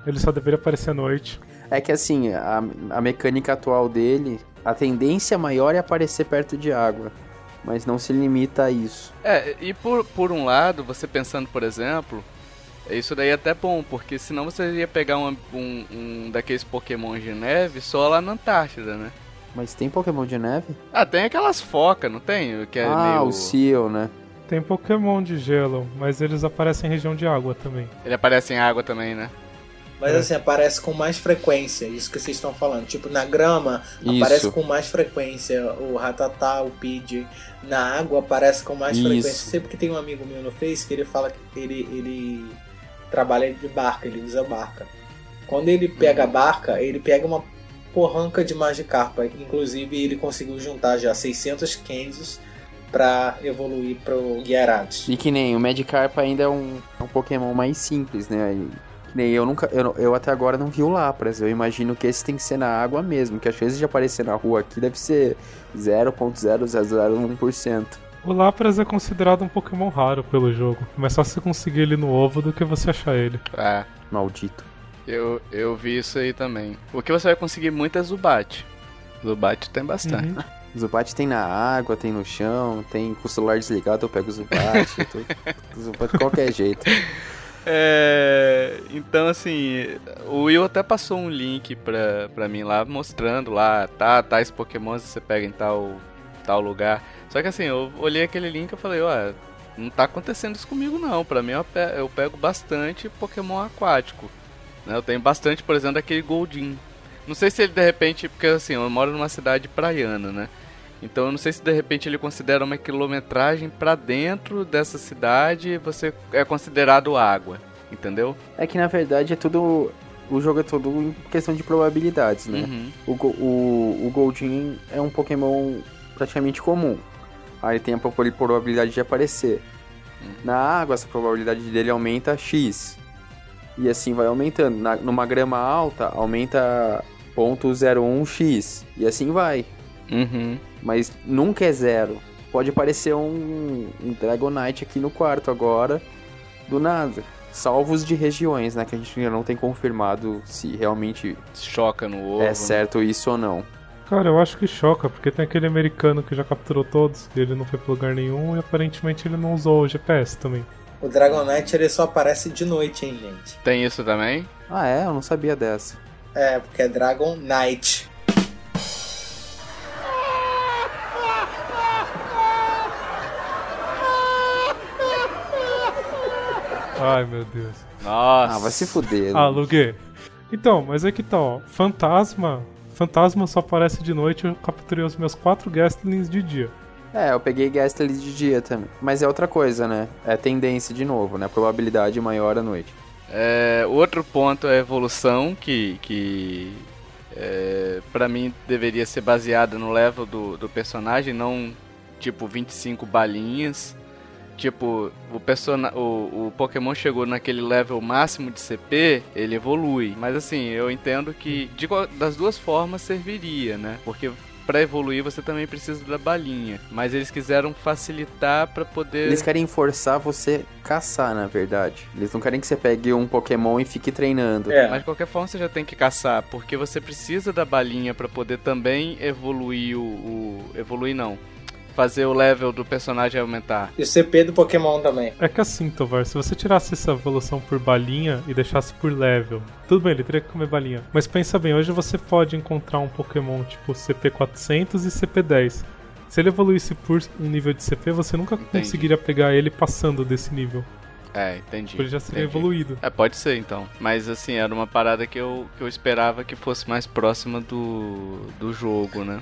ele só deveria aparecer à noite. É que assim, a, a mecânica atual dele, a tendência maior é aparecer perto de água. Mas não se limita a isso. É, e por, por um lado, você pensando, por exemplo, isso daí é até bom, porque senão você ia pegar um, um, um daqueles Pokémon de neve só lá na Antártida, né? Mas tem Pokémon de neve? Ah, tem aquelas focas, não tem? Que é ah, meio... o Seal, né? Tem Pokémon de gelo, mas eles aparecem em região de água também. Ele aparece em água também, né? Mas É. assim, aparece com mais frequência, isso que vocês estão falando. Tipo, na grama Isso. aparece com mais frequência o Ratatá, o Pidgey. Na água aparece com mais Isso. frequência. Sempre que tem um amigo meu no Face que ele fala que ele, ele trabalha de barca, ele usa barca. Quando ele pega a barca, ele pega uma porranca de Magikarpa. Inclusive, ele conseguiu juntar já 600 Candies pra evoluir pro Gyarados. E que nem o Magikarp ainda é um, é um Pokémon mais simples, né? E, que nem eu nunca. Eu, eu até agora não vi o Lapras. Eu imagino que esse tem que ser na água mesmo. Que às vezes de aparecer na rua aqui deve ser 0.0001%. O Lapras é considerado um Pokémon raro pelo jogo. Mas só você conseguir ele no ovo do que você achar ele. Ah, Maldito. eu, eu vi isso aí também. O que você vai conseguir muito é Zubat. Zubat tem bastante. Uhum. Zubat tem na água, tem no chão, tem com o celular desligado, eu pego o Zubat. eu tô- Zubat de qualquer jeito. É, então assim, o Will até passou um link pra, pra mim lá, mostrando lá, tá, tais pokémons você pega em tal, tal lugar. Só que assim, eu olhei aquele link e falei, ó, não tá acontecendo isso comigo não. Pra mim eu, pe- eu pego bastante pokémon aquático. Né? Eu tenho bastante, por exemplo, daquele Goldin. Não sei se ele de repente, porque assim, eu moro numa cidade praiana, né? Então eu não sei se de repente ele considera uma quilometragem pra dentro dessa cidade você é considerado água, entendeu? É que na verdade é tudo. O jogo é todo em questão de probabilidades, né? Uhum. O, o, o Goldin é um Pokémon praticamente comum. Aí tem a proba- probabilidade de aparecer. Na água, essa probabilidade dele aumenta X. E assim vai aumentando. Na, numa grama alta, aumenta 0.01x. E assim vai. Uhum. Mas nunca é zero. Pode aparecer um, um Dragonite aqui no quarto agora, do nada. Salvos de regiões, né? Que a gente ainda não tem confirmado se realmente Choca no ovo. é né? certo isso ou não. Cara, eu acho que choca, porque tem aquele americano que já capturou todos, e ele não foi pra lugar nenhum, e aparentemente ele não usou o GPS também. O Dragonite ele só aparece de noite, hein, gente? Tem isso também? Ah, é? Eu não sabia dessa. É, porque é Dragon Knight. Ai, meu Deus. Nossa. Ah, vai se fuder. Ah, Lugue. Então, mas é que tá, ó. Fantasma. Fantasma só aparece de noite, eu capturei os meus quatro Gastlings de dia. É, eu peguei Ghastly de dia também. Mas é outra coisa, né? É tendência de novo, né? Probabilidade maior à noite. É, outro ponto é a evolução, que, que é, para mim deveria ser baseada no level do, do personagem, não tipo 25 balinhas. Tipo, o, persona o, o Pokémon chegou naquele level máximo de CP, ele evolui. Mas assim, eu entendo que de qual- das duas formas serviria, né? Porque pra evoluir você também precisa da balinha. Mas eles quiseram facilitar pra poder. Eles querem forçar você caçar, na verdade. Eles não querem que você pegue um Pokémon e fique treinando. É. Mas de qualquer forma você já tem que caçar, porque você precisa da balinha pra poder também evoluir o, o- evoluir não, fazer o level do personagem aumentar. E o CP do Pokémon também. É que assim, Tovar, se você tirasse essa evolução por balinha e deixasse por level, tudo bem, ele teria que comer balinha. Mas pensa bem, hoje você pode encontrar um Pokémon tipo CP400 e CP10. Se ele evoluísse por um nível de CP, você nunca Entendi. conseguiria pegar ele passando desse nível. É, entendi. Porque ele já seria entendi. evoluído. É, pode ser então. Mas assim, era uma parada que eu, que eu esperava que fosse mais próxima do, do jogo, né?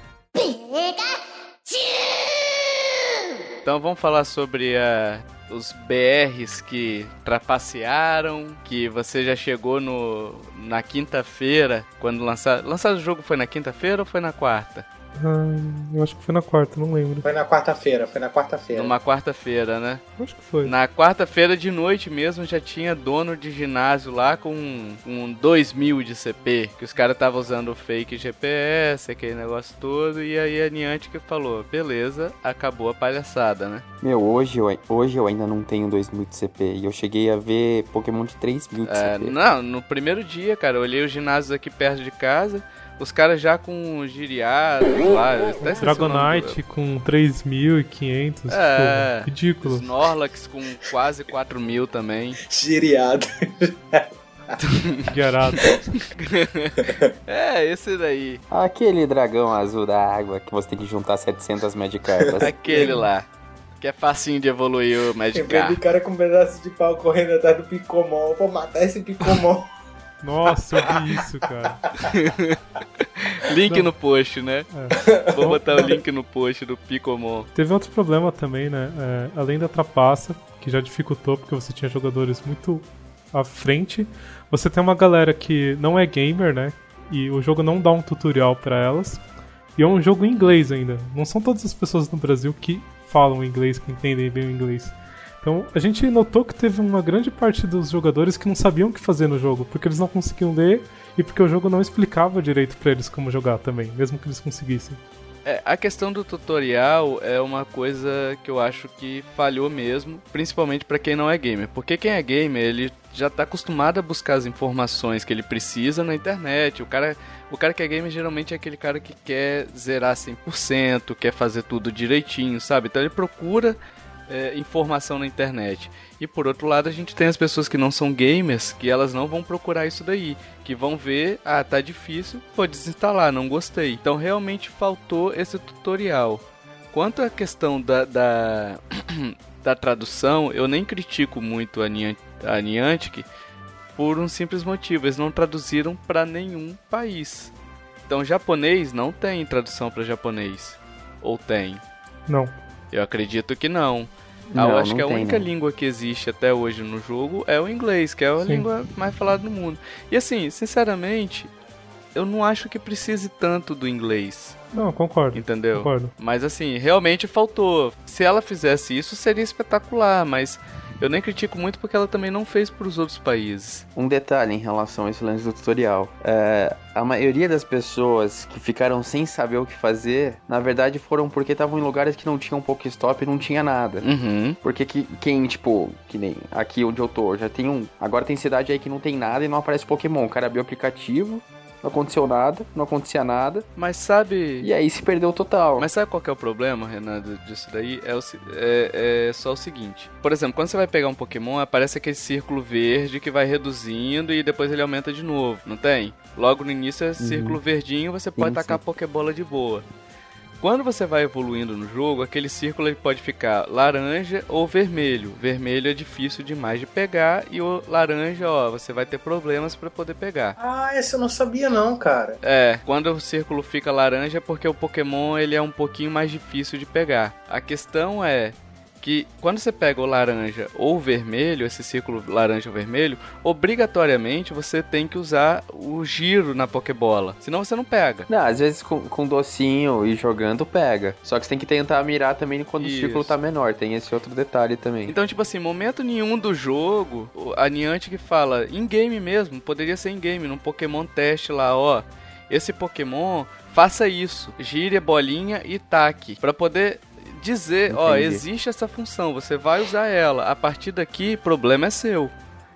Então vamos falar sobre eh, os BRs que trapacearam, que você já chegou no, na quinta-feira, quando lançaram... Lançado o jogo foi na quinta-feira ou foi na quarta? Ah, eu acho que foi na quarta, não lembro. Foi na quarta-feira, foi na quarta-feira. Numa quarta-feira, né? Acho que foi. Na quarta-feira de noite mesmo já tinha dono de ginásio lá com um 2000 de CP, que os caras estavam usando o fake GPS, aquele negócio todo, e aí a Niantic falou, beleza, acabou a palhaçada, né? Meu, hoje eu, hoje eu ainda não tenho 2000 de CP. E eu cheguei a ver Pokémon de 3000 de É, CP. não, no primeiro dia, cara, eu olhei os ginásios aqui perto de casa, os caras já com giriados lá, eu Dragonite com 3.500, É. tipo, ridículo. Snorlax com quase 4 mil também. Giriado. Guiarado. É, esse daí. Aquele dragão azul da água que você tem que juntar 700 Magikarpas. Aquele lá. Que é facinho de evoluir o Magikarp. do cara com um pedaço de pau correndo atrás do Picomon. Eu vou matar esse Picomon. Nossa, eu vi isso, cara. Link Não. no post, né? É. Vou botar o link no post do Picomon. Teve outro problema também, né? É, além da trapaça, que já dificultou porque você tinha jogadores muito à frente, você tem uma galera que não é gamer, né? E o jogo não dá um tutorial pra elas. E é um jogo em inglês ainda. Não são todas as pessoas no Brasil que falam inglês, que entendem bem o inglês. Então a gente notou que teve uma grande parte dos jogadores que não sabiam o que fazer no jogo, porque eles não conseguiam ler e porque o jogo não explicava direito pra eles como jogar também, mesmo que eles conseguissem. É, a questão do tutorial é uma coisa que eu acho que falhou mesmo, principalmente pra quem não é gamer. Porque quem é gamer, ele já tá acostumado a buscar as informações que ele precisa na internet. O cara, o cara que é gamer geralmente é aquele cara que quer zerar 100%, quer fazer tudo direitinho, sabe? Então ele procura é, informação na internet. E por outro lado, a gente tem as pessoas que não são gamers, que elas não vão procurar isso daí, que vão ver, ah, tá difícil, vou desinstalar, não gostei. Então realmente faltou esse tutorial. Quanto à questão da, da, da tradução, eu nem critico muito a, Nian- a Niantic por um simples motivo, eles não traduziram para nenhum país. Então japonês não tem tradução para japonês. Ou tem? Não. Eu acredito que não. Não, eu acho não que a tem, única não. língua que existe até hoje no jogo é o inglês, que é a Sim. língua mais falada no mundo. E assim, sinceramente, eu não acho que precise tanto do inglês, Não, concordo. entendeu? Concordo. Mas assim, realmente faltou. Se ela fizesse isso, seria espetacular, mas eu nem critico muito porque ela também não fez para os outros países. Um detalhe em relação a esse lance do tutorial. É, a maioria das pessoas que ficaram sem saber o que fazer, na verdade foram porque estavam em lugares que não tinham Pokéstop e não tinha nada. Uhum. Porque que, quem, tipo, que nem aqui onde eu tô, já tem um. Agora tem cidade aí que não tem nada e não aparece Pokémon. O cara abriu o aplicativo, não aconteceu nada, não acontecia nada. Mas sabe. E aí se perdeu total. Mas sabe qual que é o problema, Renan, disso daí? É, o, é, é, só o seguinte. Por exemplo, quando você vai pegar um Pokémon, aparece aquele círculo verde que vai reduzindo e depois ele aumenta de novo, não tem? Logo no início é círculo verdinho, você pode Sim, tacar sim. Pokébola de boa. Quando você vai evoluindo no jogo, aquele círculo pode ficar laranja ou vermelho. Vermelho é difícil demais de pegar e o laranja, ó, você vai ter problemas para poder pegar. Ah, esse eu não sabia não, cara. É, quando o círculo fica laranja é porque o Pokémon ele é um pouquinho mais difícil de pegar. A questão é que quando você pega o laranja ou o vermelho, esse círculo laranja ou vermelho, obrigatoriamente você tem que usar o giro na Pokébola, senão você não pega. Não, às vezes com, com docinho e jogando pega. Só que você tem que tentar mirar também quando Isso. o círculo tá menor. Tem esse outro detalhe também. Então, tipo assim, momento nenhum do jogo, a Niantic fala, em game mesmo, poderia ser em game, num Pokémon teste lá, ó. Esse Pokémon, faça isso, gire a bolinha e taque, Pra poder dizer, ó, Entendi. existe essa função, você vai usar ela. A partir daqui, problema é seu.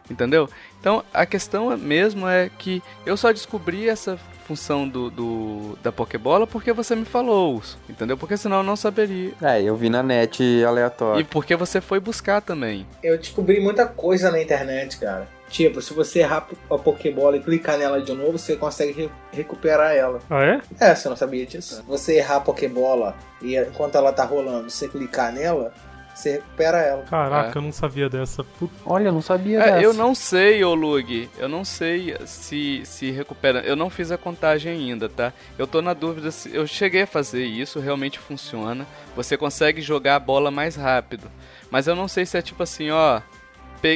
Entendeu? Então, a questão mesmo é que eu só descobri essa função do, do- da Pokébola porque você me falou, entendeu? Porque senão eu não saberia. É, eu vi na net aleatório. E porque você foi buscar também. Eu descobri muita coisa na internet, cara. Tipo, se você errar a Pokébola e clicar nela de novo, você consegue re- recuperar ela. Ah, é? É, você não sabia disso? Se você errar a Pokébola e enquanto ela tá rolando, você clicar nela, você recupera ela. Caraca, É. eu não sabia dessa. Puta. Olha, eu não sabia É, dessa. eu não sei, ô Lug. Eu não sei se se recupera. Eu não fiz a contagem ainda, tá? Eu tô na dúvida se. Eu cheguei a fazer isso, realmente funciona. Você consegue jogar a bola mais rápido. Mas eu não sei se é tipo assim, ó.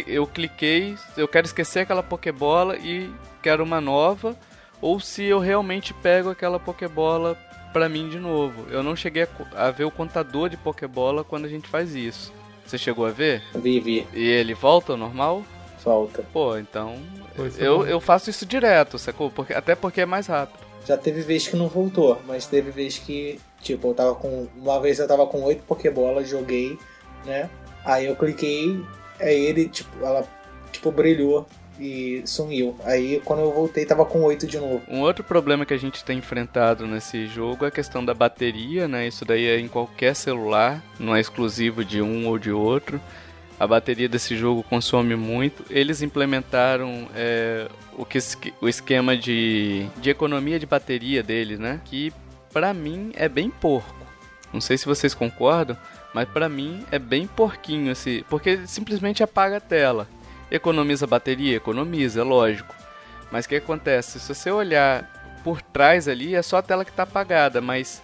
Eu cliquei, eu quero esquecer aquela Pokébola e quero uma nova. Ou se eu realmente pego aquela Pokébola pra mim de novo. Eu não cheguei a, a ver o contador de Pokébola quando a gente faz isso. Você chegou a ver? Vivi, E ele volta ao normal? falta. Pô, então. Pois é Eu, eu faço isso direto, sacou? Porque, até porque é mais rápido. Já teve vez que não voltou, mas teve vez que, tipo, eu tava com. Uma vez eu tava com oito Pokébolas, joguei, né? Aí eu cliquei, aí ele, tipo, ela, tipo, brilhou e sumiu. Aí quando eu voltei, tava com oito de novo. Um outro problema que a gente tem enfrentado nesse jogo é a questão da bateria, né? Isso daí é em qualquer celular, não é exclusivo de um ou de outro. A bateria desse jogo consome muito. Eles implementaram é, o, que, o esquema de, de economia de bateria deles, né? Que pra mim é bem porco. Não sei se vocês concordam, mas pra mim é bem porquinho esse, porque simplesmente apaga a tela. Economiza bateria, economiza, é lógico. Mas o que acontece? Se você olhar por trás ali, é só a tela que está apagada, mas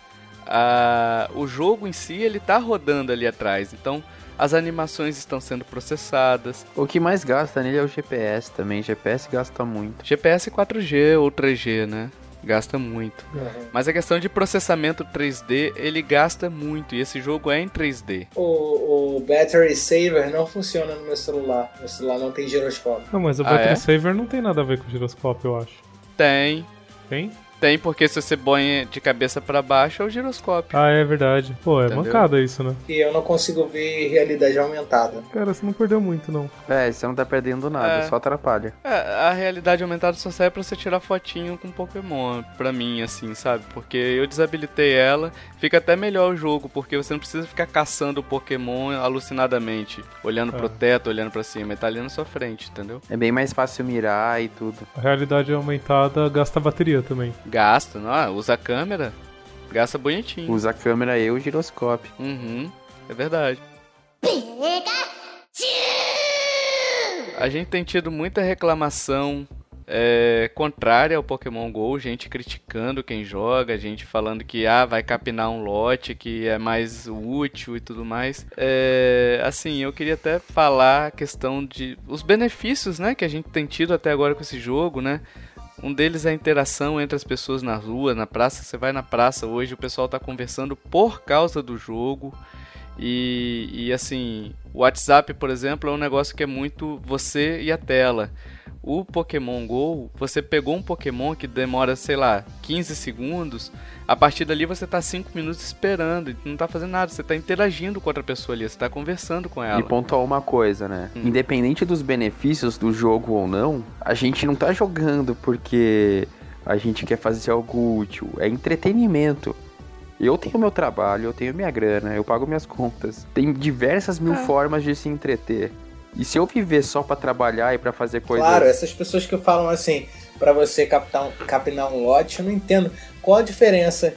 a- o jogo em si ele tá rodando ali atrás. Então as animações estão sendo processadas. O que mais gasta nele é o GPS também. GPS gasta muito. GPS 4G ou 3G, né? Gasta muito. Mas a questão de processamento 3D, ele gasta muito. E esse jogo é em 3D. O, o Battery Saver não funciona no meu celular. Meu celular não tem giroscópio. Não, mas o Ah, Battery é? Saver não tem nada a ver com o giroscópio, eu acho. Tem. Tem? Tem, porque se você põe de cabeça para baixo é o giroscópio. Ah, é verdade. Pô, é Entendeu? mancada isso, né? E eu não consigo ver realidade aumentada. Cara, você não perdeu muito, não. É, você não tá perdendo nada, É. só atrapalha. É, a realidade aumentada só serve pra você tirar fotinho com Pokémon, pra mim, assim, sabe? Porque eu desabilitei ela, fica até melhor o jogo, porque você não precisa ficar caçando o Pokémon alucinadamente, olhando pro É. teto, olhando pra cima, ele tá ali na sua frente, entendeu? É bem mais fácil mirar e tudo. A realidade aumentada gasta bateria também. Gasta, não? Ah, usa a câmera, gasta bonitinho. Usa a câmera e o giroscópio. Uhum, é verdade. A gente tem tido muita reclamação é, contrária ao Pokémon GO, gente criticando quem joga, gente falando que ah, vai capinar um lote que é mais útil e tudo mais. É, assim, eu queria até falar a questão de os benefícios, né, que a gente tem tido até agora com esse jogo, né? Um deles é a interação entre as pessoas na rua, na praça. Você vai na praça hoje, o pessoal tá conversando por causa do jogo. E, e assim, o WhatsApp, por exemplo, é um negócio que é muito você e a tela. O Pokémon GO, você pegou um Pokémon que demora, sei lá, 15 segundos, a partir dali você tá 5 minutos esperando, não tá fazendo nada, você tá interagindo com outra pessoa ali, você tá conversando com ela. E pontuar uma coisa, né? Hum. Independente dos benefícios do jogo ou não, a gente não tá jogando porque a gente quer fazer algo útil. É entretenimento. Eu tenho meu trabalho, eu tenho minha grana, eu pago minhas contas. Tem diversas mil É. formas de se entreter. E se eu viver só pra trabalhar e pra fazer coisas. Claro, essas pessoas que falam assim, pra você captar um, capinar um lote, eu não entendo qual a diferença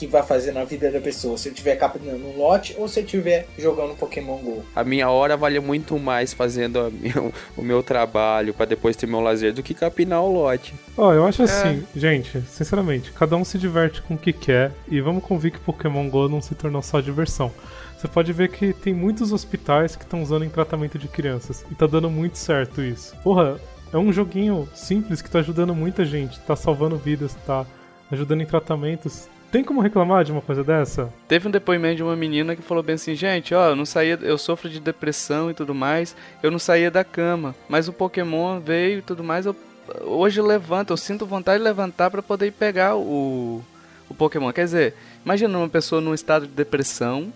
que vai fazer na vida da pessoa. Se eu estiver capinando um lote ou se eu estiver jogando Pokémon GO. A minha hora vale muito mais fazendo meu- o meu trabalho pra depois ter meu lazer do que capinar o lote. Ó, eu acho assim, gente, sinceramente, cada um se diverte com o que quer e vamos convir que Pokémon GO não se tornou só diversão. Você pode ver que tem muitos hospitais que estão usando em tratamento de crianças e tá dando muito certo isso. Porra, é um joguinho simples que tá ajudando muita gente, tá salvando vidas, tá ajudando em tratamentos. Tem como reclamar de uma coisa dessa? Teve um depoimento de uma menina que falou bem assim, gente, ó, eu não saía, eu sofro de depressão e tudo mais, eu não saía da cama, mas o Pokémon veio e tudo mais, eu hoje eu levanto, eu sinto vontade de levantar pra poder pegar o o Pokémon. Quer dizer, imagina uma pessoa num estado de depressão,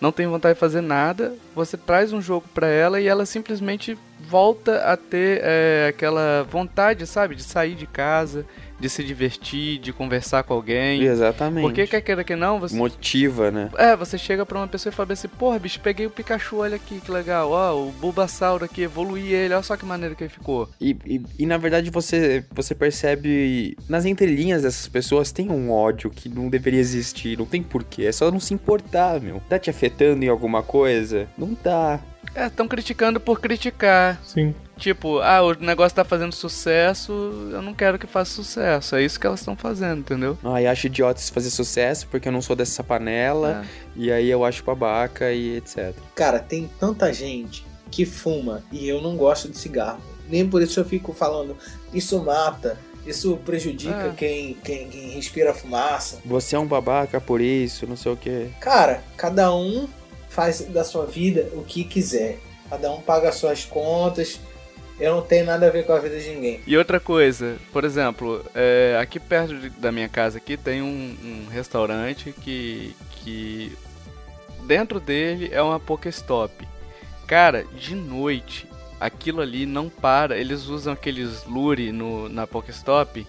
não tem vontade de fazer nada, você traz um jogo pra ela e ela simplesmente volta a ter é, aquela vontade, sabe, de sair de casa, de se divertir, de conversar com alguém. Exatamente. Porque quer queira que não, você Motiva, né? é, você chega pra uma pessoa e fala assim, porra, bicho, peguei o Pikachu, olha aqui, que legal, ó, o Bulbasaur aqui, evoluí ele, olha só que maneiro que ele ficou. E, e, e, na verdade você, você percebe nas entrelinhas dessas pessoas tem um ódio que não deveria existir, não tem porquê, é só não se importar, meu. Tá te afetando em alguma coisa? Não tá. É, estão criticando por criticar. Sim. Tipo, ah, o negócio tá fazendo sucesso, eu não quero que faça sucesso. É isso que elas estão fazendo, entendeu? Ai, acho idiota isso fazer sucesso porque eu não sou dessa panela, É. e aí eu acho babaca e etc. Cara, tem tanta gente que fuma e eu não gosto de cigarro. Nem por isso eu fico falando, isso mata, isso prejudica É. quem, quem, quem respira fumaça. Você é um babaca por isso, não sei o que. Cara, cada um faz da sua vida o que quiser. Cada um paga as suas contas. Eu não tenho nada a ver com a vida de ninguém. E outra coisa, por exemplo, é, aqui perto de- da minha casa aqui tem um, um restaurante que, que dentro dele é uma Pokéstop. Cara, de noite, aquilo ali não para. Eles usam aqueles lure no, na Pokéstop,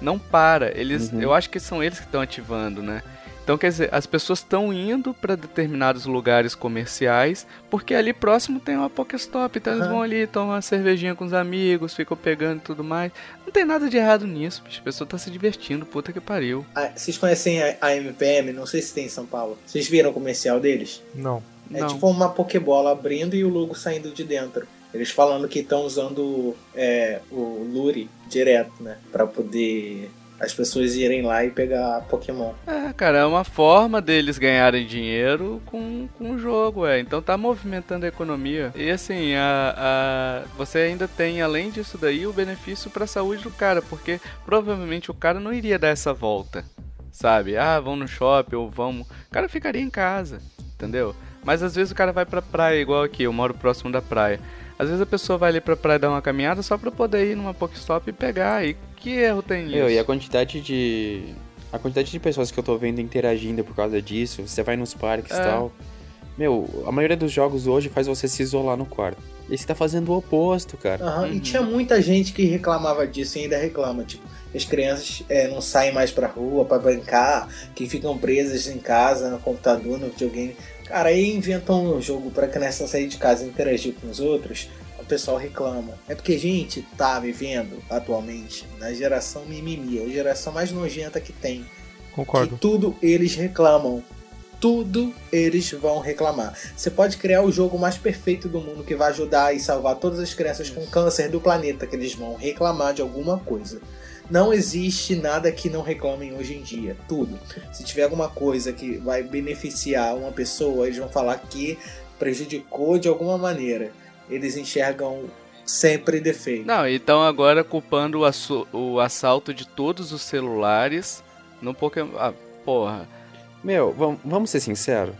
não para. Eles, Uhum. eu acho que são eles que estão ativando, né? Então, quer dizer, as pessoas estão indo para determinados lugares comerciais, porque ali próximo tem uma Pokéstop, então eles Aham. vão ali, tomam uma cervejinha com os amigos, ficam pegando e tudo mais. Não tem nada de errado nisso, bicho. A pessoa tá se divertindo, puta que pariu. Ah, vocês conhecem a, a MPM? Não sei se tem em São Paulo. Vocês viram o comercial deles? Não. É Não. tipo uma Pokébola abrindo e o logo saindo de dentro. Eles falando que estão usando é, o Lure direto, né? Pra poder as pessoas irem lá e pegar Pokémon. É, cara, é uma forma deles ganharem dinheiro com, com o jogo, é. Então tá movimentando a economia. E assim, a, a, você ainda tem, além disso daí, o benefício pra saúde do cara, porque provavelmente o cara não iria dar essa volta, sabe? Ah, vão no shopping ou vamos. O cara ficaria em casa, entendeu? Mas às vezes o cara vai pra praia, igual aqui, eu moro próximo da praia. Às vezes a pessoa vai ali pra praia dar uma caminhada só pra poder ir numa Pokestop e pegar. E que erro tem nisso? Meu, e a quantidade de. A quantidade de pessoas que eu tô vendo interagindo por causa disso, você vai nos parques e É. tal. Meu, a maioria dos jogos hoje faz você se isolar no quarto. E você tá fazendo o oposto, cara. Aham, E Uhum. tinha muita gente que reclamava disso e ainda reclama. Tipo, as crianças é, não saem mais pra rua pra brincar, que ficam presas em casa, no computador, no videogame. Cara, aí inventam um jogo pra criança sair de casa e interagir com os outros. O pessoal reclama. É porque a gente tá vivendo atualmente na geração mimimi, a geração mais nojenta que tem. Concordo. Que tudo eles reclamam. Tudo eles vão reclamar. Você pode criar o jogo mais perfeito do mundo que vai ajudar e salvar todas as crianças com câncer do planeta, que eles vão reclamar de alguma coisa. Não existe nada que não reclamem hoje em dia. Tudo. Se tiver alguma coisa que vai beneficiar uma pessoa, eles vão falar que prejudicou de alguma maneira. Eles enxergam sempre defeito. Não, e estão agora culpando o, o assalto de todos os celulares no Pokémon. Ah, porra. Meu, vam- vamos ser sinceros.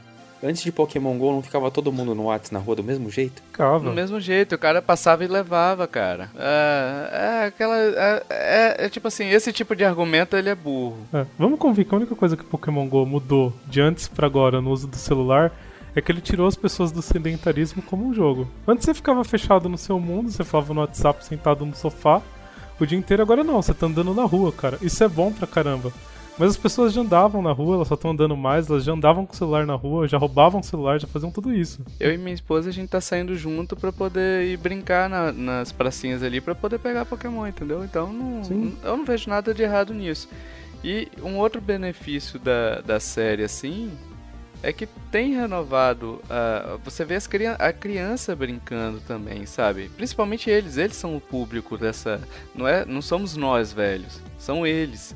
Antes de Pokémon GO, não ficava todo mundo no WhatsApp na rua do mesmo jeito? Ficava. Do mesmo jeito, o cara passava e levava, cara. É, é aquela. É, é- é tipo assim, esse tipo de argumento ele é burro. É, Vamos convir que a única coisa que Pokémon GO mudou de antes pra agora no uso do celular é que ele tirou as pessoas do sedentarismo como um jogo. Antes você ficava fechado no seu mundo, você falava no WhatsApp sentado no sofá o dia inteiro, agora não, você tá andando na rua, cara. Isso é bom pra caramba. Mas as pessoas já andavam na rua, elas só estão andando mais, elas já andavam com o celular na rua, já roubavam o celular, já faziam tudo isso. Eu e minha esposa, a gente tá saindo junto pra poder ir brincar na- nas pracinhas ali pra poder pegar Pokémon, entendeu? Então não, Sim. eu não vejo nada de errado nisso. E um outro benefício da, da série, assim, é que tem renovado. a você vê as crian a criança brincando também, sabe? Principalmente eles, eles são o público dessa. Não, é, não somos nós, velhos, são eles.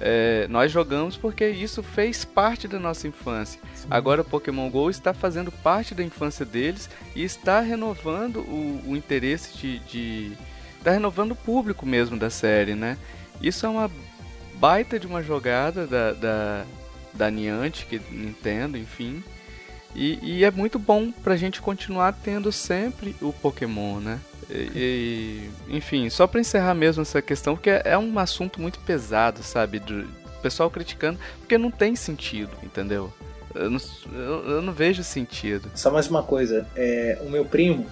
É, nós jogamos porque isso fez parte da nossa infância. Agora o Pokémon GO está fazendo parte da infância deles e está renovando o, o interesse de, de. Está renovando o público mesmo da série, né? Isso é uma baita de uma jogada da, da, da Niantic, Nintendo, enfim. E, e é muito bom pra gente continuar tendo sempre o Pokémon, né? E, e, enfim, só pra encerrar mesmo essa questão, porque é um assunto muito pesado, sabe? Do pessoal criticando, porque não tem sentido, entendeu? Eu não, eu, eu não vejo sentido. Só mais uma coisa, é, o meu primo,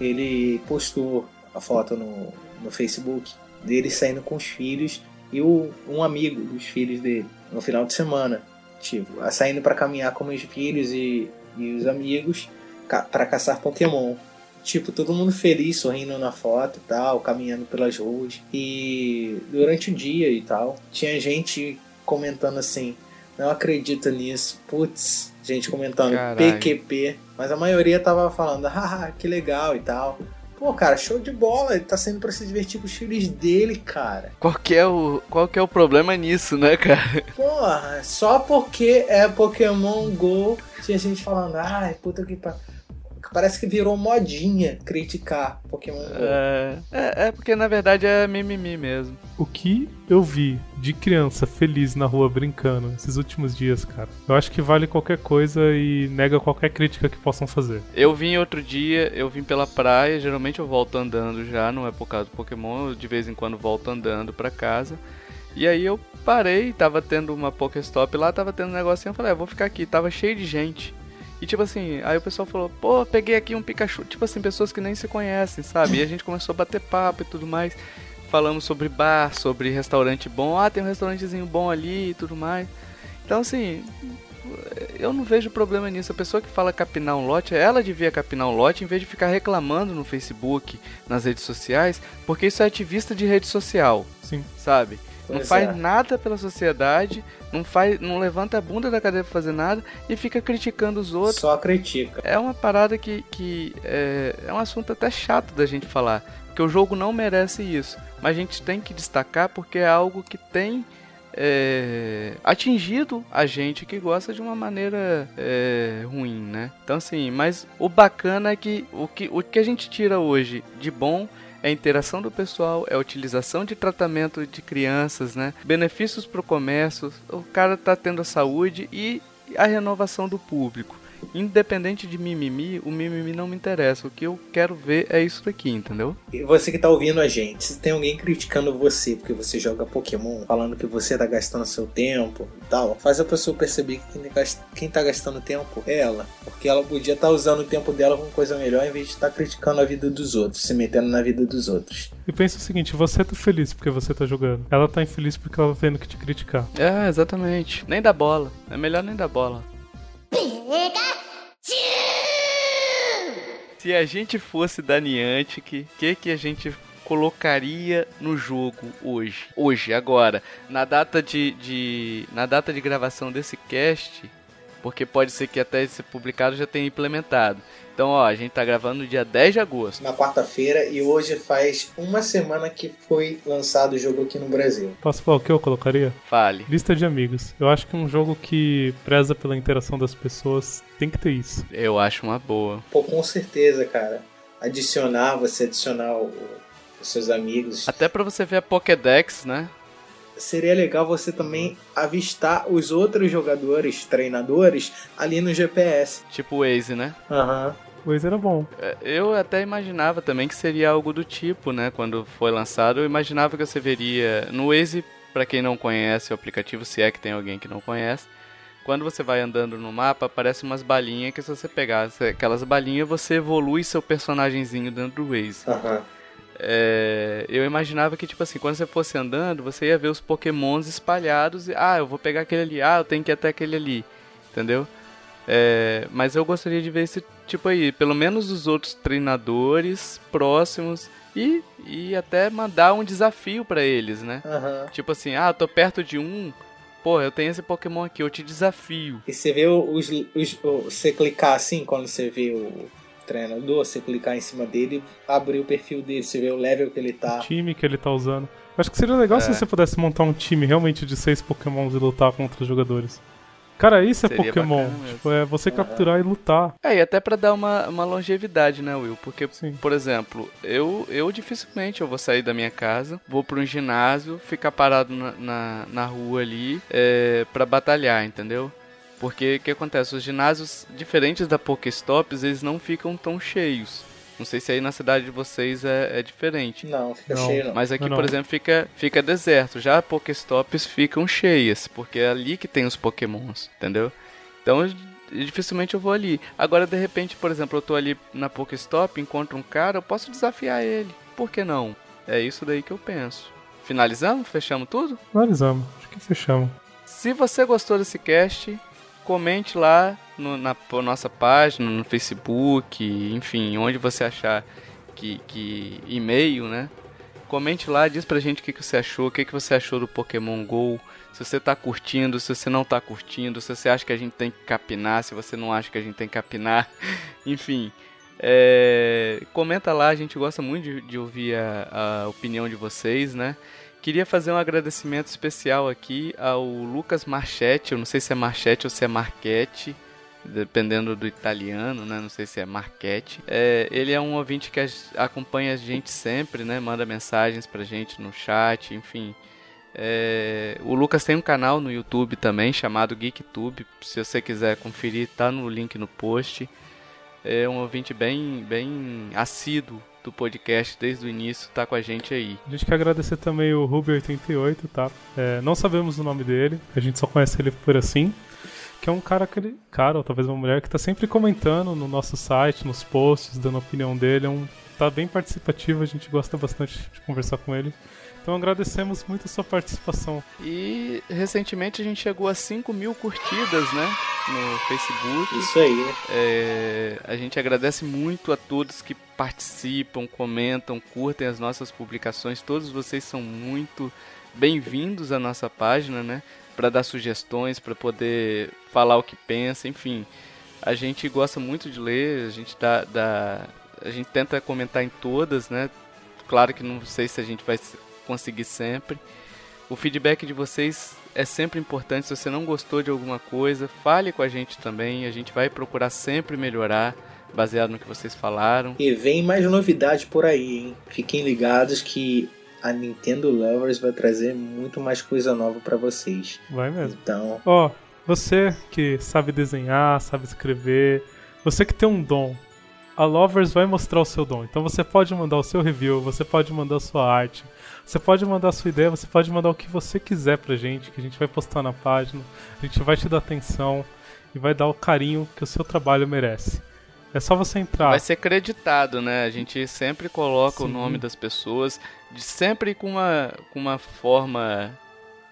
ele postou a foto no, no Facebook dele saindo com os filhos e o, um amigo dos filhos dele no final de semana, tipo, saindo para caminhar com os filhos e, e os amigos ca para caçar Pokémon. Tipo, todo mundo feliz, sorrindo na foto e tal, caminhando pelas ruas. E durante o dia e tal, tinha gente comentando assim: não acredito nisso, putz, gente comentando Caralho. PQP, mas a maioria tava falando, haha, que legal e tal. Pô, cara, show de bola, ele tá saindo pra se divertir com os filhos dele, cara. Qual que é o, qual que é o problema nisso, né, cara? Porra, só porque é Pokémon GO, tinha gente falando, ai, puta que pariu. Parece que virou modinha criticar Pokémon GO. É, é, é porque na verdade é mimimi mesmo. O que eu vi de criança feliz na rua brincando esses últimos dias, cara, eu acho que vale qualquer coisa e nega qualquer crítica que possam fazer. Eu vim outro dia, eu vim pela praia, geralmente eu volto andando já, não é por causa do Pokémon, eu de vez em quando volto andando pra casa. E aí eu parei, tava tendo uma Pokéstop lá, tava tendo um negocinho, eu falei, ah, vou ficar aqui, tava cheio de gente. E tipo assim, aí o pessoal falou, pô, peguei aqui um Pikachu. Tipo assim, pessoas que nem se conhecem, sabe? E a gente começou a bater papo e tudo mais. Falamos sobre bar, sobre restaurante bom. Ah, tem um restaurantezinho bom ali e tudo mais. Então assim, eu não vejo problema nisso. A pessoa que fala capinar um lote, ela devia capinar um lote em vez de ficar reclamando no Facebook, nas redes sociais, porque isso é ativista de rede social, Sim. sabe? Não faz é. nada pela sociedade, não faz, não levanta a bunda da cadeira pra fazer nada e fica criticando os outros. Só critica. É uma parada que, que é, é um assunto até chato da gente falar, porque o jogo não merece isso, mas a gente tem que destacar porque é algo que tem é, atingido a gente que gosta de uma maneira é, ruim, né? Então assim, mas o bacana é que o que, o que a gente tira hoje de bom é a interação do pessoal, é a utilização de tratamento de crianças, né? Benefícios para o comércio, o cara tá tendo a saúde e a renovação do público. Independente de mimimi, o mimimi não me interessa. O que eu quero ver é isso daqui, entendeu? E você que tá ouvindo a gente, se tem alguém criticando você porque você joga Pokémon, falando que você tá gastando seu tempo e tal, faz a pessoa perceber que quem, quem tá gastando tempo é ela. Porque ela podia estar usando o tempo dela com coisa melhor em vez de estar criticando a vida dos outros, se metendo na vida dos outros. E pensa o seguinte, você tá feliz porque você tá jogando. Ela tá infeliz porque ela tá tendo que te criticar. É, exatamente. Nem dá bola. É melhor nem dar bola. Se a gente fosse da Niantic, o que, que a gente colocaria no jogo hoje? Hoje, agora. Na data de, de- Na data de gravação desse cast, porque pode ser que até ser publicado já tenha implementado. Então, ó, a gente tá gravando no dia 10 de agosto. Na quarta-feira e hoje faz uma semana que foi lançado o jogo aqui no Brasil. Posso falar o que eu colocaria? Fale. Lista de amigos. Eu acho que um jogo que preza pela interação das pessoas tem que ter isso. Eu acho uma boa. Pô, com certeza, cara. Adicionar, você adicionar o- os seus amigos. Até pra você ver a Pokédex, né? seria legal você também avistar os outros jogadores, treinadores, ali no GPS. Tipo o Waze, né? Aham. O Waze era bom. É, Eu até imaginava também que seria algo do tipo, né? Quando foi lançado, eu imaginava que você veria no Waze, pra quem não conhece o aplicativo, se é que tem alguém que não conhece, quando você vai andando no mapa, aparecem umas balinhas que se você pegar aquelas balinhas, você evolui seu personagemzinho dentro do Waze. Aham. É, eu imaginava que, tipo assim, quando você fosse andando, você ia ver os pokémons espalhados e, ah, eu vou pegar aquele ali, ah, eu tenho que ir até aquele ali, entendeu? É, mas eu gostaria de ver esse tipo aí, pelo menos os outros treinadores próximos e, e até mandar um desafio pra eles, né? Aham. Tipo assim, ah, eu tô perto de um, pô, eu tenho esse pokémon aqui, eu te desafio. E você vê os, os- o- você clicar assim, quando você vê o treinador, você clicar em cima dele, abrir o perfil dele, você vê o level que ele tá. O time que ele tá usando. Acho que seria legal se É. você pudesse montar um time realmente de seis pokémons e lutar contra os jogadores. Cara, isso é Seria Pokémon. Tipo, é você capturar e lutar. É, e até pra dar uma, uma longevidade, né, Will? Porque, Sim. por exemplo, eu, eu dificilmente eu vou sair da minha casa, vou pra um ginásio, ficar parado na, na, na rua ali é, pra batalhar, entendeu? Porque o que acontece? Os ginásios diferentes da Pokéstops, eles não ficam tão cheios. Não sei se aí na cidade de vocês é, é diferente. Não, fica Não. cheio não. Mas aqui, Não, não. por exemplo, fica, fica deserto. Já Pokéstops ficam cheias, porque é ali que tem os Pokémons, entendeu? Então, dificilmente eu vou ali. Agora, de repente, por exemplo, eu tô ali na Pokéstop, encontro um cara, eu posso desafiar ele. Por que não? É isso daí que eu penso. Finalizamos? Fechamos tudo? Finalizamos. Acho que fechamos. Se você gostou desse cast, comente lá no- na nossa página, no Facebook, enfim, onde você achar que, que e-mail, né? Comente lá, diz pra gente o que, que você achou, o que, que você achou do Pokémon GO, se você tá curtindo, se você não tá curtindo, se você acha que a gente tem que capinar, se você não acha que a gente tem que capinar, enfim. é, comenta lá, a gente gosta muito de, de ouvir a, a opinião de vocês, né? Queria fazer um agradecimento especial aqui ao Lucas Marchetti, eu não sei se é Marchetti ou se é Marchetti, dependendo do italiano, né? Não sei se é Marchetti. É, ele é um ouvinte que acompanha a gente sempre, né? Manda mensagens pra gente no chat, enfim. É, o Lucas tem um canal no YouTube também chamado GeekTube. Se você quiser conferir, tá no link no post. É um ouvinte bem, bem assíduo do podcast desde o início, tá com a gente aí. A gente quer agradecer também o Ruby88, tá? É, não sabemos o nome dele, a gente só conhece ele por assim. Que é um cara, que ele, cara, ou talvez uma mulher, que tá sempre comentando no nosso site, nos posts, dando a opinião dele. É um, tá bem participativo, a gente gosta bastante de conversar com ele. Então agradecemos muito a sua participação. E recentemente a gente chegou a 5 mil curtidas, né? No Facebook. Isso aí? É, a gente agradece muito a todos que participam, comentam, curtem as nossas publicações. Todos vocês são muito bem-vindos à nossa página, né? Para dar sugestões, para poder falar o que pensa, enfim. A gente gosta muito de ler, a gente dá, dá- a gente tenta comentar em todas, né? Claro que não sei se a gente vai conseguir sempre. O feedback de vocês é sempre importante. Se você não gostou de alguma coisa, fale com a gente também. A gente vai procurar sempre melhorar, baseado no que vocês falaram. E vem mais novidade por aí, hein? Fiquem ligados que a Nintendo Lovers vai trazer muito mais coisa nova pra vocês. Vai mesmo. Então, Ó, você que sabe desenhar, sabe escrever, você que tem um dom, a Lovers vai mostrar o seu dom. Então você pode mandar o seu review, você pode mandar a sua arte, você pode mandar a sua ideia, você pode mandar o que você quiser pra gente, que a gente vai postar na página, a gente vai te dar atenção e vai dar o carinho que o seu trabalho merece. É só você entrar. Vai ser creditado, né? A gente sempre coloca o Sim. nome das pessoas, de sempre com uma, com uma forma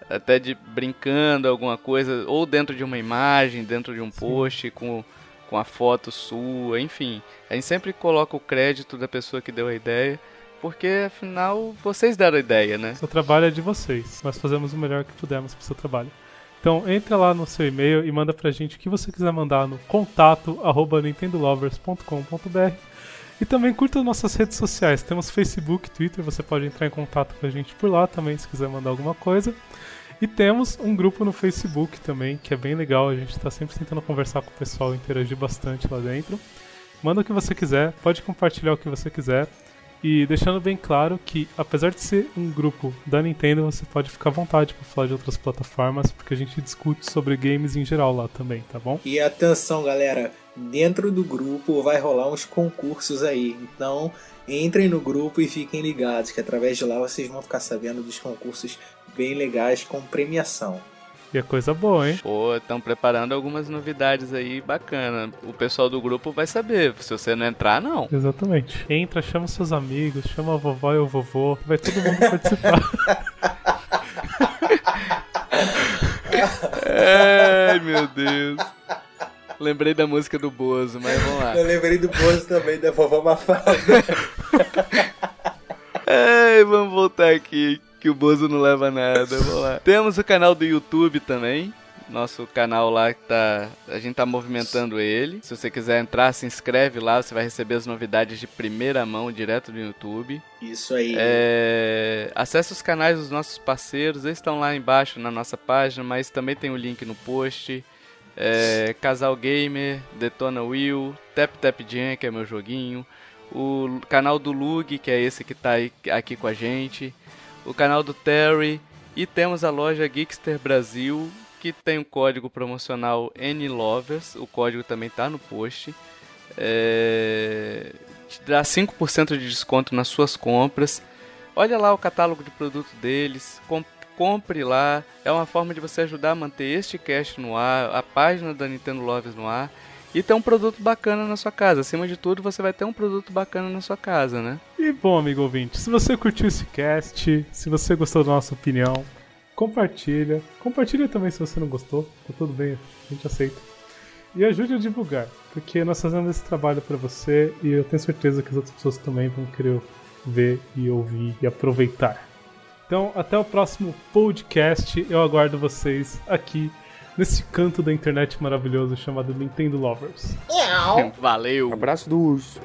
até de brincando alguma coisa, ou dentro de uma imagem, dentro de um post, com, com a foto sua, enfim. A gente sempre coloca o crédito da pessoa que deu a ideia, porque afinal vocês deram a ideia, né? Seu trabalho é de vocês. Nós fazemos o melhor que pudermos pro seu trabalho. Então entra lá no seu e-mail e manda pra gente o que você quiser mandar no contato arroba nintendolovers.com.br e também curta nossas redes sociais. Temos Facebook, Twitter, você pode entrar em contato com a gente por lá também se quiser mandar alguma coisa. E temos um grupo no Facebook também, que é bem legal. A gente está sempre tentando conversar com o pessoal, interagir bastante lá dentro. Manda o que você quiser, pode compartilhar o que você quiser. E deixando bem claro que, apesar de ser um grupo da Nintendo, você pode ficar à vontade para falar de outras plataformas, porque a gente discute sobre games em geral lá também, tá bom? E atenção, galera, dentro do grupo vai rolar uns concursos aí. Então, entrem no grupo e fiquem ligados, que através de lá vocês vão ficar sabendo dos concursos bem legais com premiação. E é coisa boa, hein? Pô, estão preparando algumas novidades aí bacana. O pessoal do grupo vai saber. Se você não entrar, não. Exatamente. Entra, chama seus amigos, chama a vovó e o vovô, vai todo mundo participar. Ai, meu Deus. Lembrei da música do Bozo, mas vamos lá. Eu lembrei do Bozo também, da vovó Mafalda. Ai, vamos voltar aqui, que o Bozo não leva nada. Vamos lá. Temos o canal do YouTube também. Nosso canal lá que tá. A gente tá movimentando ele. Se você quiser entrar, se inscreve lá, você vai receber as novidades de primeira mão direto do YouTube. Isso aí. É, acesse os canais dos nossos parceiros, eles estão lá embaixo na nossa página, mas também tem o link no post. É, Casal Gamer, Detona Will, Tap Tap Jam, que é meu joguinho. O canal do Lug, que é esse que tá aqui com a gente. O canal do Terry. E temos a loja Geekster Brasil, que tem um código promocional NLovers. O código também tá no post. É, te dá 5% de desconto nas suas compras. Olha lá o catálogo de produto deles, com- compre lá. É uma forma de você ajudar a manter este cast no ar, a página da Nintendo Loves no ar e ter um produto bacana na sua casa. Acima de tudo, você vai ter um produto bacana na sua casa, né? E bom, amigo ouvinte, se você curtiu esse cast, se você gostou da nossa opinião, compartilha. Compartilha também se você não gostou, tá tudo bem, a gente aceita. E ajude a divulgar, porque nós fazemos esse trabalho pra você e eu tenho certeza que as outras pessoas também vão querer ver e ouvir e aproveitar. Então, até o próximo podcast. Eu aguardo vocês aqui nesse canto da internet maravilhoso chamado Nintendo Lovers. Valeu! Abraço do urso.